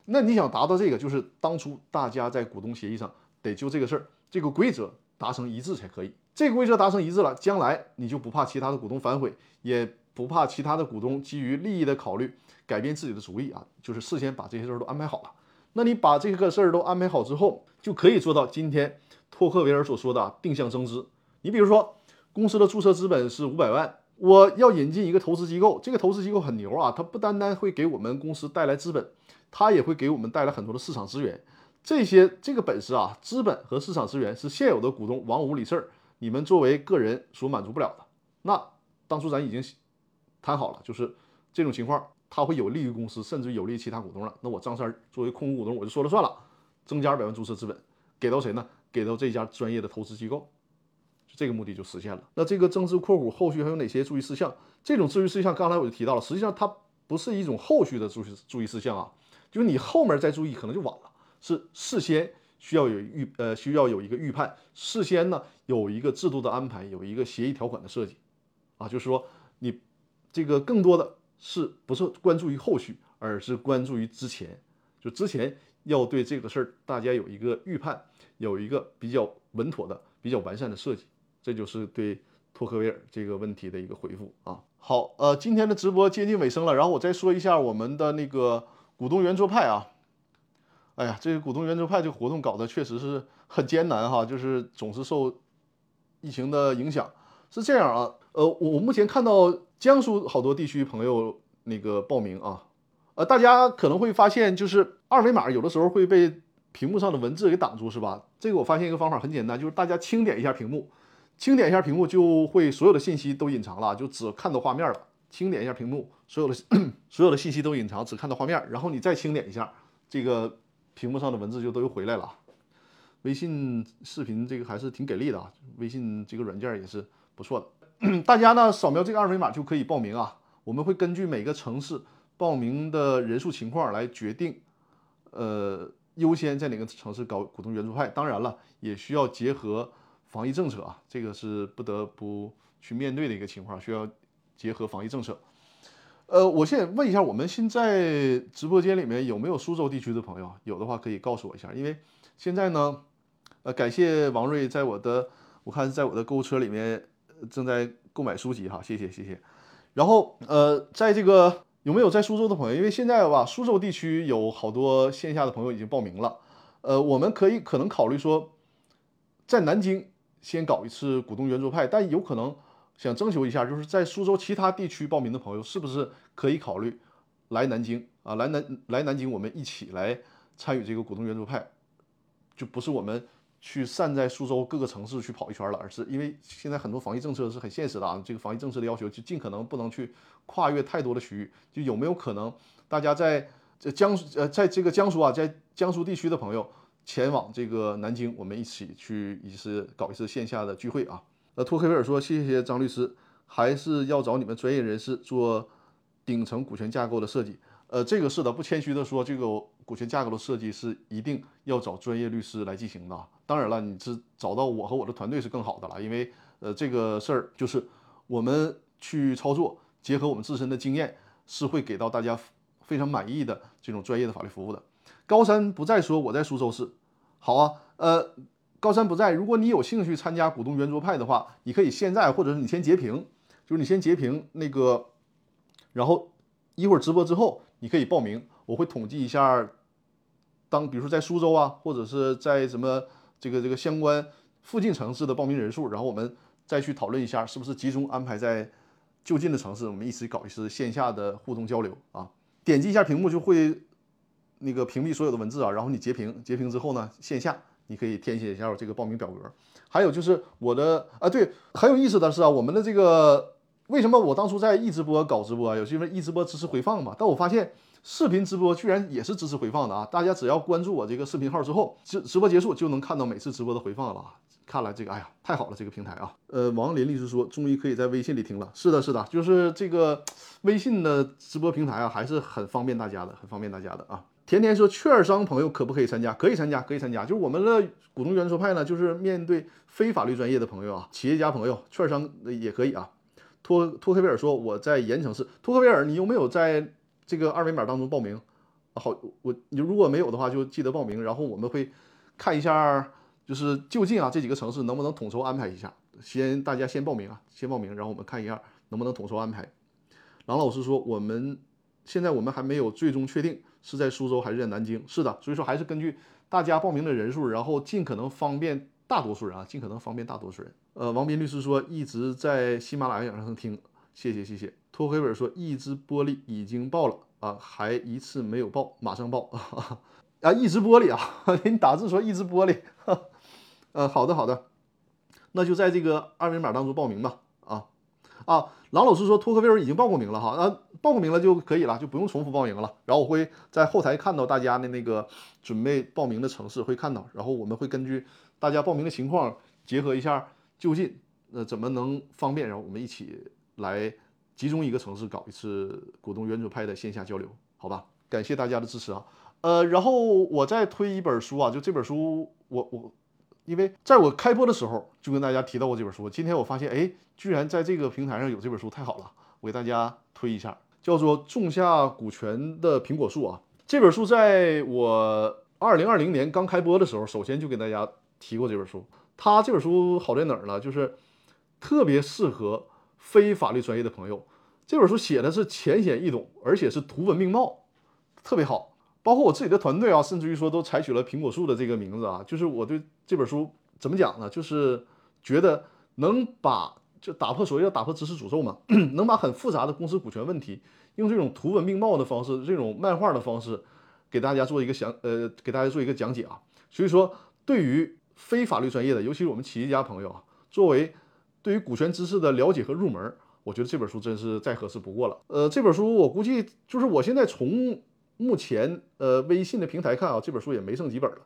那你想达到这个，就是当初大家在股东协议上得就这个事儿，这个规则达成一致才可以。这个规则达成一致了，将来你就不怕其他的股东反悔，也不怕其他的股东基于利益的考虑改变自己的主意啊。就是事先把这些事儿都安排好了。那你把这个事儿都安排好之后，就可以做到今天托克维尔所说的定向增资。你比如说，公司的注册资本是五百万，我要引进一个投资机构，这个投资机构很牛啊，它不单单会给我们公司带来资本，它也会给我们带来很多的市场资源。这些这个本事啊，资本和市场资源是现有的股东王五李四儿。你们作为个人所满足不了的，那当初咱已经谈好了，就是这种情况，它会有利于公司，甚至有利于其他股东了。那我张三作为控股股东，我就说了算了，增加二百万注册资本，给到谁呢？给到这家专业的投资机构，这个目的就实现了。那这个增资扩股后续还有哪些注意事项？这种注意事项刚才我就提到了，实际上它不是一种后续的注意注意事项啊，就是你后面再注意可能就晚了，是事先。需要有预呃，需要有一个预判，事先呢有一个制度的安排，有一个协议条款的设计，啊，就是说你这个更多的是不是关注于后续，而是关注于之前，就之前要对这个事儿大家有一个预判，有一个比较稳妥的、比较完善的设计，这就是对托克维尔这个问题的一个回复啊。好，呃，今天的直播接近尾声了，然后我再说一下我们的那个股东圆桌派啊。哎呀，这个股东圆桌派这个活动搞得确实是很艰难哈，就是总是受疫情的影响。是这样啊，呃，我我目前看到江苏好多地区朋友那个报名啊，呃，大家可能会发现，就是二维码有的时候会被屏幕上的文字给挡住，是吧？这个我发现一个方法很简单，就是大家轻点一下屏幕，轻点一下屏幕就会所有的信息都隐藏了，就只看到画面了。轻点一下屏幕，所有的 所有的信息都隐藏，只看到画面，然后你再轻点一下这个。屏幕上的文字就都又回来了。微信视频这个还是挺给力的啊，微信这个软件也是不错的。大家呢扫描这个二维码就可以报名啊。我们会根据每个城市报名的人数情况来决定，呃，优先在哪个城市搞股东圆桌派。当然了，也需要结合防疫政策啊，这个是不得不去面对的一个情况，需要结合防疫政策。呃，我先问一下，我们现在直播间里面有没有苏州地区的朋友？有的话可以告诉我一下，因为现在呢，呃，感谢王瑞在我的，我看在我的购物车里面正在购买书籍哈，谢谢谢谢。然后呃，在这个有没有在苏州的朋友？因为现在吧，苏州地区有好多线下的朋友已经报名了，呃，我们可以可能考虑说，在南京先搞一次股东圆桌派，但有可能。想征求一下，就是在苏州其他地区报名的朋友，是不是可以考虑来南京啊？来南来南京，我们一起来参与这个股东圆桌派，就不是我们去散在苏州各个城市去跑一圈了，而是因为现在很多防疫政策是很现实的啊。这个防疫政策的要求，就尽可能不能去跨越太多的区域。就有没有可能，大家在这江呃，在这个江苏啊，在江苏地区的朋友前往这个南京，我们一起去一次搞一次线下的聚会啊？呃，托克维尔说：“谢谢张律师，还是要找你们专业人士做顶层股权架构的设计。呃，这个是的，不谦虚的说，这个股权架构的设计是一定要找专业律师来进行的。当然了，你是找到我和我的团队是更好的了，因为呃，这个事儿就是我们去操作，结合我们自身的经验，是会给到大家非常满意的这种专业的法律服务的。高山不再说我在苏州市，好啊，呃。”高山不在，如果你有兴趣参加股东圆桌派的话，你可以现在，或者是你先截屏，就是你先截屏那个，然后一会儿直播之后，你可以报名，我会统计一下，当比如说在苏州啊，或者是在什么这个这个相关附近城市的报名人数，然后我们再去讨论一下，是不是集中安排在就近的城市，我们一起搞一次线下的互动交流啊。点击一下屏幕就会那个屏蔽所有的文字啊，然后你截屏，截屏之后呢，线下。你可以填写一下我这个报名表格，还有就是我的啊，对，很有意思的是啊，我们的这个为什么我当初在易直播搞直播啊？有些因为易直播支持回放嘛，但我发现视频直播居然也是支持回放的啊！大家只要关注我这个视频号之后，直直播结束就能看到每次直播的回放了。看来这个，哎呀，太好了，这个平台啊。呃，王林律师说，终于可以在微信里听了。是的，是的，就是这个微信的直播平台啊，还是很方便大家的，很方便大家的啊。甜甜说，券商朋友可不可以参加？可以参加，可以参加。就是我们的股东圆桌派呢，就是面对非法律专业的朋友啊，企业家朋友，券商也可以啊。托托克维尔说，我在盐城市。托克维尔，你有没有在这个二维码当中报名？好，我你如果没有的话，就记得报名。然后我们会看一下，就是就近啊这几个城市能不能统筹安排一下。先大家先报名啊，先报名，然后我们看一下能不能统筹安排。郎老师说，我们现在我们还没有最终确定。是在苏州还是在南京？是的，所以说还是根据大家报名的人数，然后尽可能方便大多数人啊，尽可能方便大多数人。呃，王斌律师说一直在喜马拉雅上听，谢谢谢谢。托黑本说一只玻璃已经爆了啊，还一次没有爆，马上爆 啊！一只玻璃啊，你打字说一只玻璃，呃，好的好的，那就在这个二维码当中报名吧啊啊。郎老师说托克维尔已经报过名了哈，那，报过名了就可以了，就不用重复报名了。然后我会在后台看到大家的那个准备报名的城市会看到，然后我们会根据大家报名的情况，结合一下就近呃怎么能方便，然后我们一起来集中一个城市搞一次股东圆桌派的线下交流，好吧？感谢大家的支持啊，呃，然后我再推一本书啊，就这本书我我。因为在我开播的时候就跟大家提到过这本书，今天我发现，哎，居然在这个平台上有这本书，太好了！我给大家推一下，叫做《种下股权的苹果树》啊。这本书在我二零二零年刚开播的时候，首先就给大家提过这本书。它这本书好在哪儿呢？就是特别适合非法律专业的朋友。这本书写的是浅显易懂，而且是图文并茂，特别好。包括我自己的团队啊，甚至于说都采取了“苹果树”的这个名字啊，就是我对这本书怎么讲呢？就是觉得能把就打破所谓要打破知识诅咒嘛，能把很复杂的公司股权问题用这种图文并茂的方式，这种漫画的方式给大家做一个详呃给大家做一个讲解啊。所以说，对于非法律专业的，尤其是我们企业家朋友啊，作为对于股权知识的了解和入门，我觉得这本书真是再合适不过了。呃，这本书我估计就是我现在从目前，呃，微信的平台看啊，这本书也没剩几本了。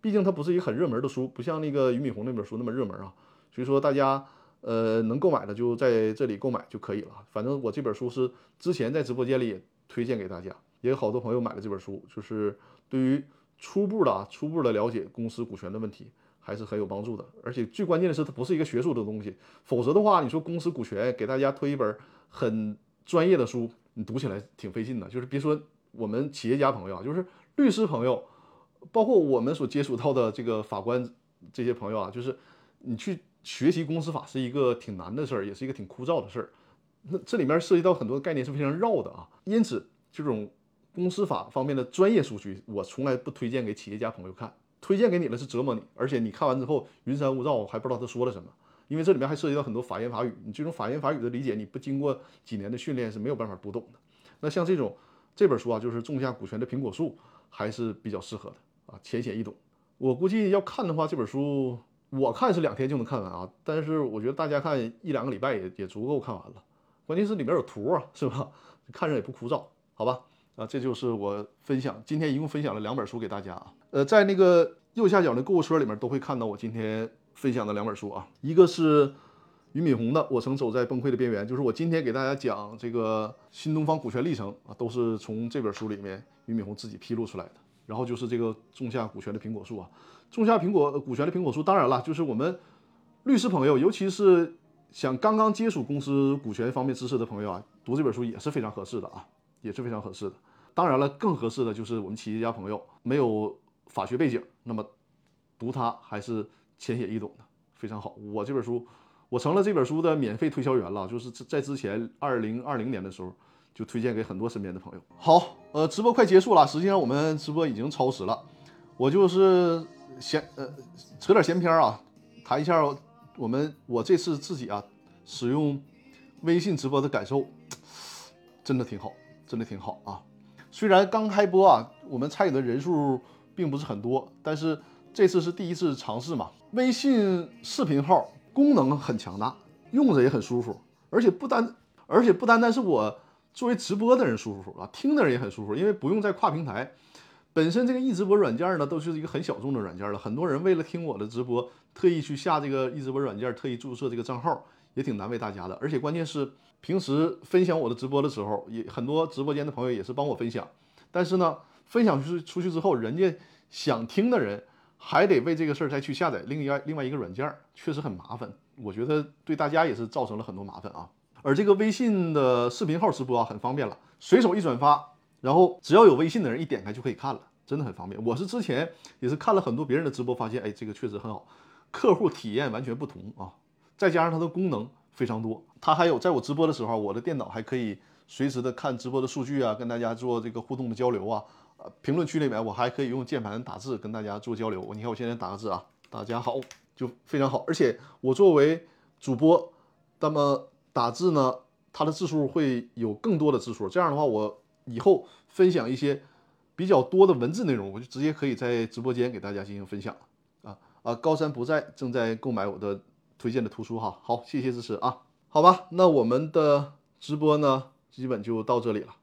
毕竟它不是一个很热门的书，不像那个俞敏洪那本书那么热门啊。所以说，大家呃能购买的就在这里购买就可以了。反正我这本书是之前在直播间里也推荐给大家，也有好多朋友买了这本书，就是对于初步的、初步的了解公司股权的问题还是很有帮助的。而且最关键的是，它不是一个学术的东西。否则的话，你说公司股权给大家推一本很专业的书，你读起来挺费劲的。就是别说。我们企业家朋友啊，就是律师朋友，包括我们所接触到的这个法官这些朋友啊，就是你去学习公司法是一个挺难的事儿，也是一个挺枯燥的事儿。那这里面涉及到很多概念是非常绕的啊，因此这种公司法方面的专业书籍，我从来不推荐给企业家朋友看。推荐给你了是折磨你，而且你看完之后云山雾罩，还不知道他说了什么，因为这里面还涉及到很多法言法语，你这种法言法语的理解，你不经过几年的训练是没有办法读懂的。那像这种。这本书啊，就是种下股权的苹果树，还是比较适合的啊，浅显易懂。我估计要看的话，这本书我看是两天就能看完啊，但是我觉得大家看一两个礼拜也也足够看完了。关键是里面有图啊，是吧？看着也不枯燥，好吧？啊，这就是我分享，今天一共分享了两本书给大家啊。呃，在那个右下角的购物车里面都会看到我今天分享的两本书啊，一个是。俞敏洪的《我曾走在崩溃的边缘》，就是我今天给大家讲这个新东方股权历程啊，都是从这本书里面俞敏洪自己披露出来的。然后就是这个种下股权的苹果树啊，种下苹果股权的苹果树。当然了，就是我们律师朋友，尤其是想刚刚接触公司股权方面知识的朋友啊，读这本书也是非常合适的啊，也是非常合适的。当然了，更合适的就是我们企业家朋友没有法学背景，那么读它还是浅显易懂的，非常好。我这本书。我成了这本书的免费推销员了，就是在之前二零二零年的时候就推荐给很多身边的朋友。好，呃，直播快结束了，实际上我们直播已经超时了。我就是闲呃扯点闲篇啊，谈一下我们我这次自己啊使用微信直播的感受，真的挺好，真的挺好啊。虽然刚开播啊，我们参与的人数并不是很多，但是这次是第一次尝试嘛。微信视频号。功能很强大，用着也很舒服，而且不单而且不单单是我作为直播的人舒服啊，听的人也很舒服，因为不用再跨平台。本身这个易直播软件呢，都是一个很小众的软件了。很多人为了听我的直播，特意去下这个易直播软件，特意注册这个账号，也挺难为大家的。而且关键是，平时分享我的直播的时候，也很多直播间的朋友也是帮我分享。但是呢，分享出去出去之后，人家想听的人还得为这个事儿再去下载另外另外一个软件，确实很麻烦。我觉得对大家也是造成了很多麻烦啊。而这个微信的视频号直播啊，很方便了，随手一转发。然后只要有微信的人一点开就可以看了，真的很方便。我是之前也是看了很多别人的直播，发现哎，这个确实很好，客户体验完全不同啊。再加上它的功能非常多，它还有在我直播的时候，我的电脑还可以随时的看直播的数据啊，跟大家做这个互动的交流啊。呃，评论区里面我还可以用键盘打字跟大家做交流。你看我现在打个字啊，大家好，就非常好。而且我作为主播，那么打字呢，它的字数会有更多的字数，这样的话我。以后分享一些比较多的文字内容，我就直接可以在直播间给大家进行分享啊啊！高山不在，正在购买我的推荐的图书哈。好，谢谢支持啊。好吧，那我们的直播呢，基本就到这里了。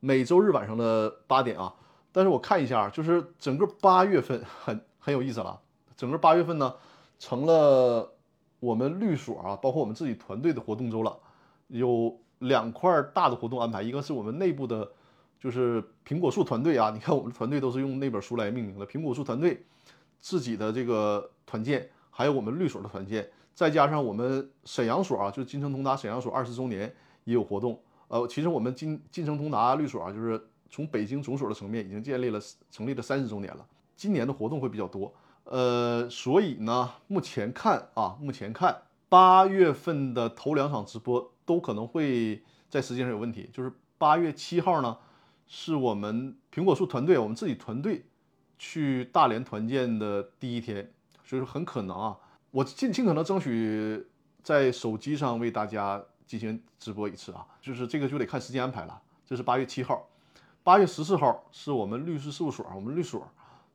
每周日晚上的八点啊。但是我看一下，就是整个八月份很很有意思了。整个八月份呢，成了我们律所啊，包括我们自己团队的活动周了。有两块大的活动安排，一个是我们内部的。就是苹果树团队啊，你看我们团队都是用那本书来命名的。苹果树团队自己的这个团建，还有我们律所的团建，再加上我们沈阳所啊，就是金城通达沈阳所二十周年也有活动。呃，其实我们金金城通达律所啊，就是从北京总所的层面已经建立了成立了三十周年了。今年的活动会比较多，呃，所以呢，目前看啊，目前看八月份的头两场直播都可能会在时间上有问题，就是八月七号呢。是我们苹果树团队，我们自己团队去大连团建的第一天，所以说很可能啊，我尽尽可能争取在手机上为大家进行直播一次啊，就是这个就得看时间安排了。这是八月七号，八月十四号是我们律师事务所，我们律所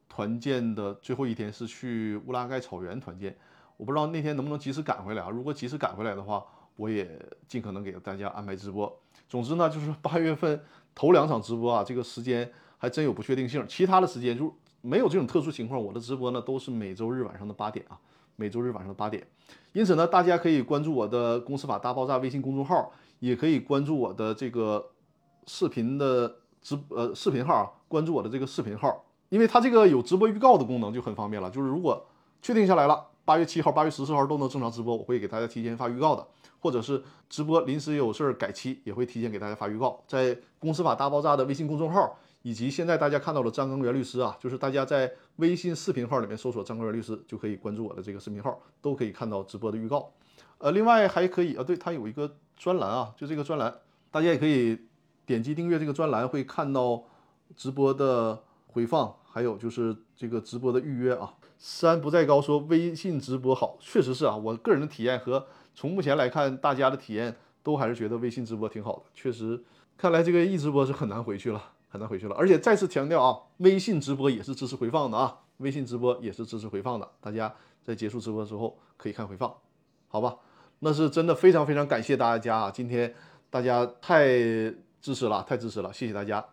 团建的最后一天，是去乌拉盖草原团建。我不知道那天能不能及时赶回来啊？如果及时赶回来的话，我也尽可能给大家安排直播。总之呢，就是 八月份。头两场直播啊，这个时间还真有不确定性。其他的时间就没有这种特殊情况。我的直播呢都是每周日晚上的八点啊，每周日晚上的八点。因此呢，大家可以关注我的“公司法大爆炸”微信公众号，也可以关注我的这个视频的直呃视频号啊，关注我的这个视频号，因为它这个有直播预告的功能就很方便了。就是如果确定下来了，八月七号、八月十四号都能正常直播，我会给大家提前发预告的。或者是直播临时有事儿改期，也会提前给大家发预告。在公司法大爆炸的微信公众号，以及现在大家看到的张根元律师啊，就是大家在微信视频号里面搜索张根元律师，就可以关注我的这个视频号，都可以看到直播的预告。呃，另外还可以啊，对，它有一个专栏啊，就这个专栏，大家也可以点击订阅这个专栏，会看到直播的回放，还有就是这个直播的预约啊。山不在高说微信直播好，确实是啊，我个人的体验和。从目前来看，大家的体验都还是觉得微信直播挺好的。确实，看来这个易直播是很难回去了，很难回去了。而且再次强调啊，微信直播也是支持回放的啊，微信直播也是支持回放的。大家在结束直播之后可以看回放，好吧？那是真的非常非常感谢大家啊！今天大家太支持了，太支持了，谢谢大家。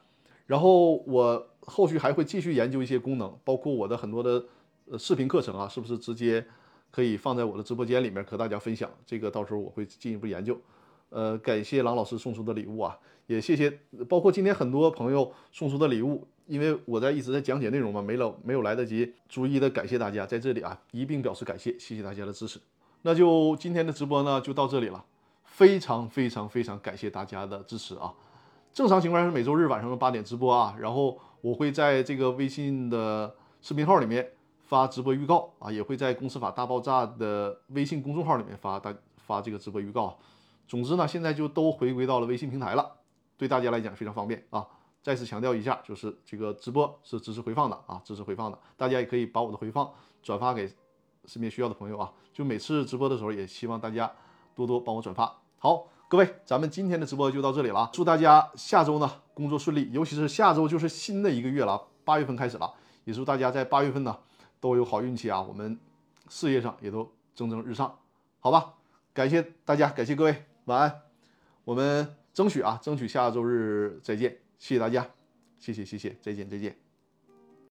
然后我后续还会继续研究一些功能，包括我的很多的呃视频课程啊，是不是直接？可以放在我的直播间里面和大家分享，这个到时候我会进一步研究。呃，感谢郎老师送出的礼物啊，也谢谢包括今天很多朋友送出的礼物，因为我在一直在讲解内容嘛，没了没有来得及逐一的感谢大家，在这里啊一并表示感谢，谢谢大家的支持。那就今天的直播呢就到这里了，非常非常非常感谢大家的支持啊！正常情况下是每周日晚上的八点直播啊，然后我会在这个微信的视频号里面。发直播预告啊，也会在公司法大爆炸的微信公众号里面发大发这个直播预告。总之呢，现在就都回归到了微信平台了，对大家来讲非常方便啊。再次强调一下，就是这个直播是支持回放的啊，支持回放的。大家也可以把我的回放转发给身边需要的朋友啊。就每次直播的时候，也希望大家多多帮我转发。好，各位，咱们今天的直播就到这里了。祝大家下周呢工作顺利，尤其是下周就是新的一个月了，八月份开始了，也祝大家在八月份呢。都有好运气啊！我们事业上也都蒸蒸日上，好吧？感谢大家，感谢各位，晚安。我们争取啊，争取下周日再见，谢谢大家，谢谢谢谢，再见再见。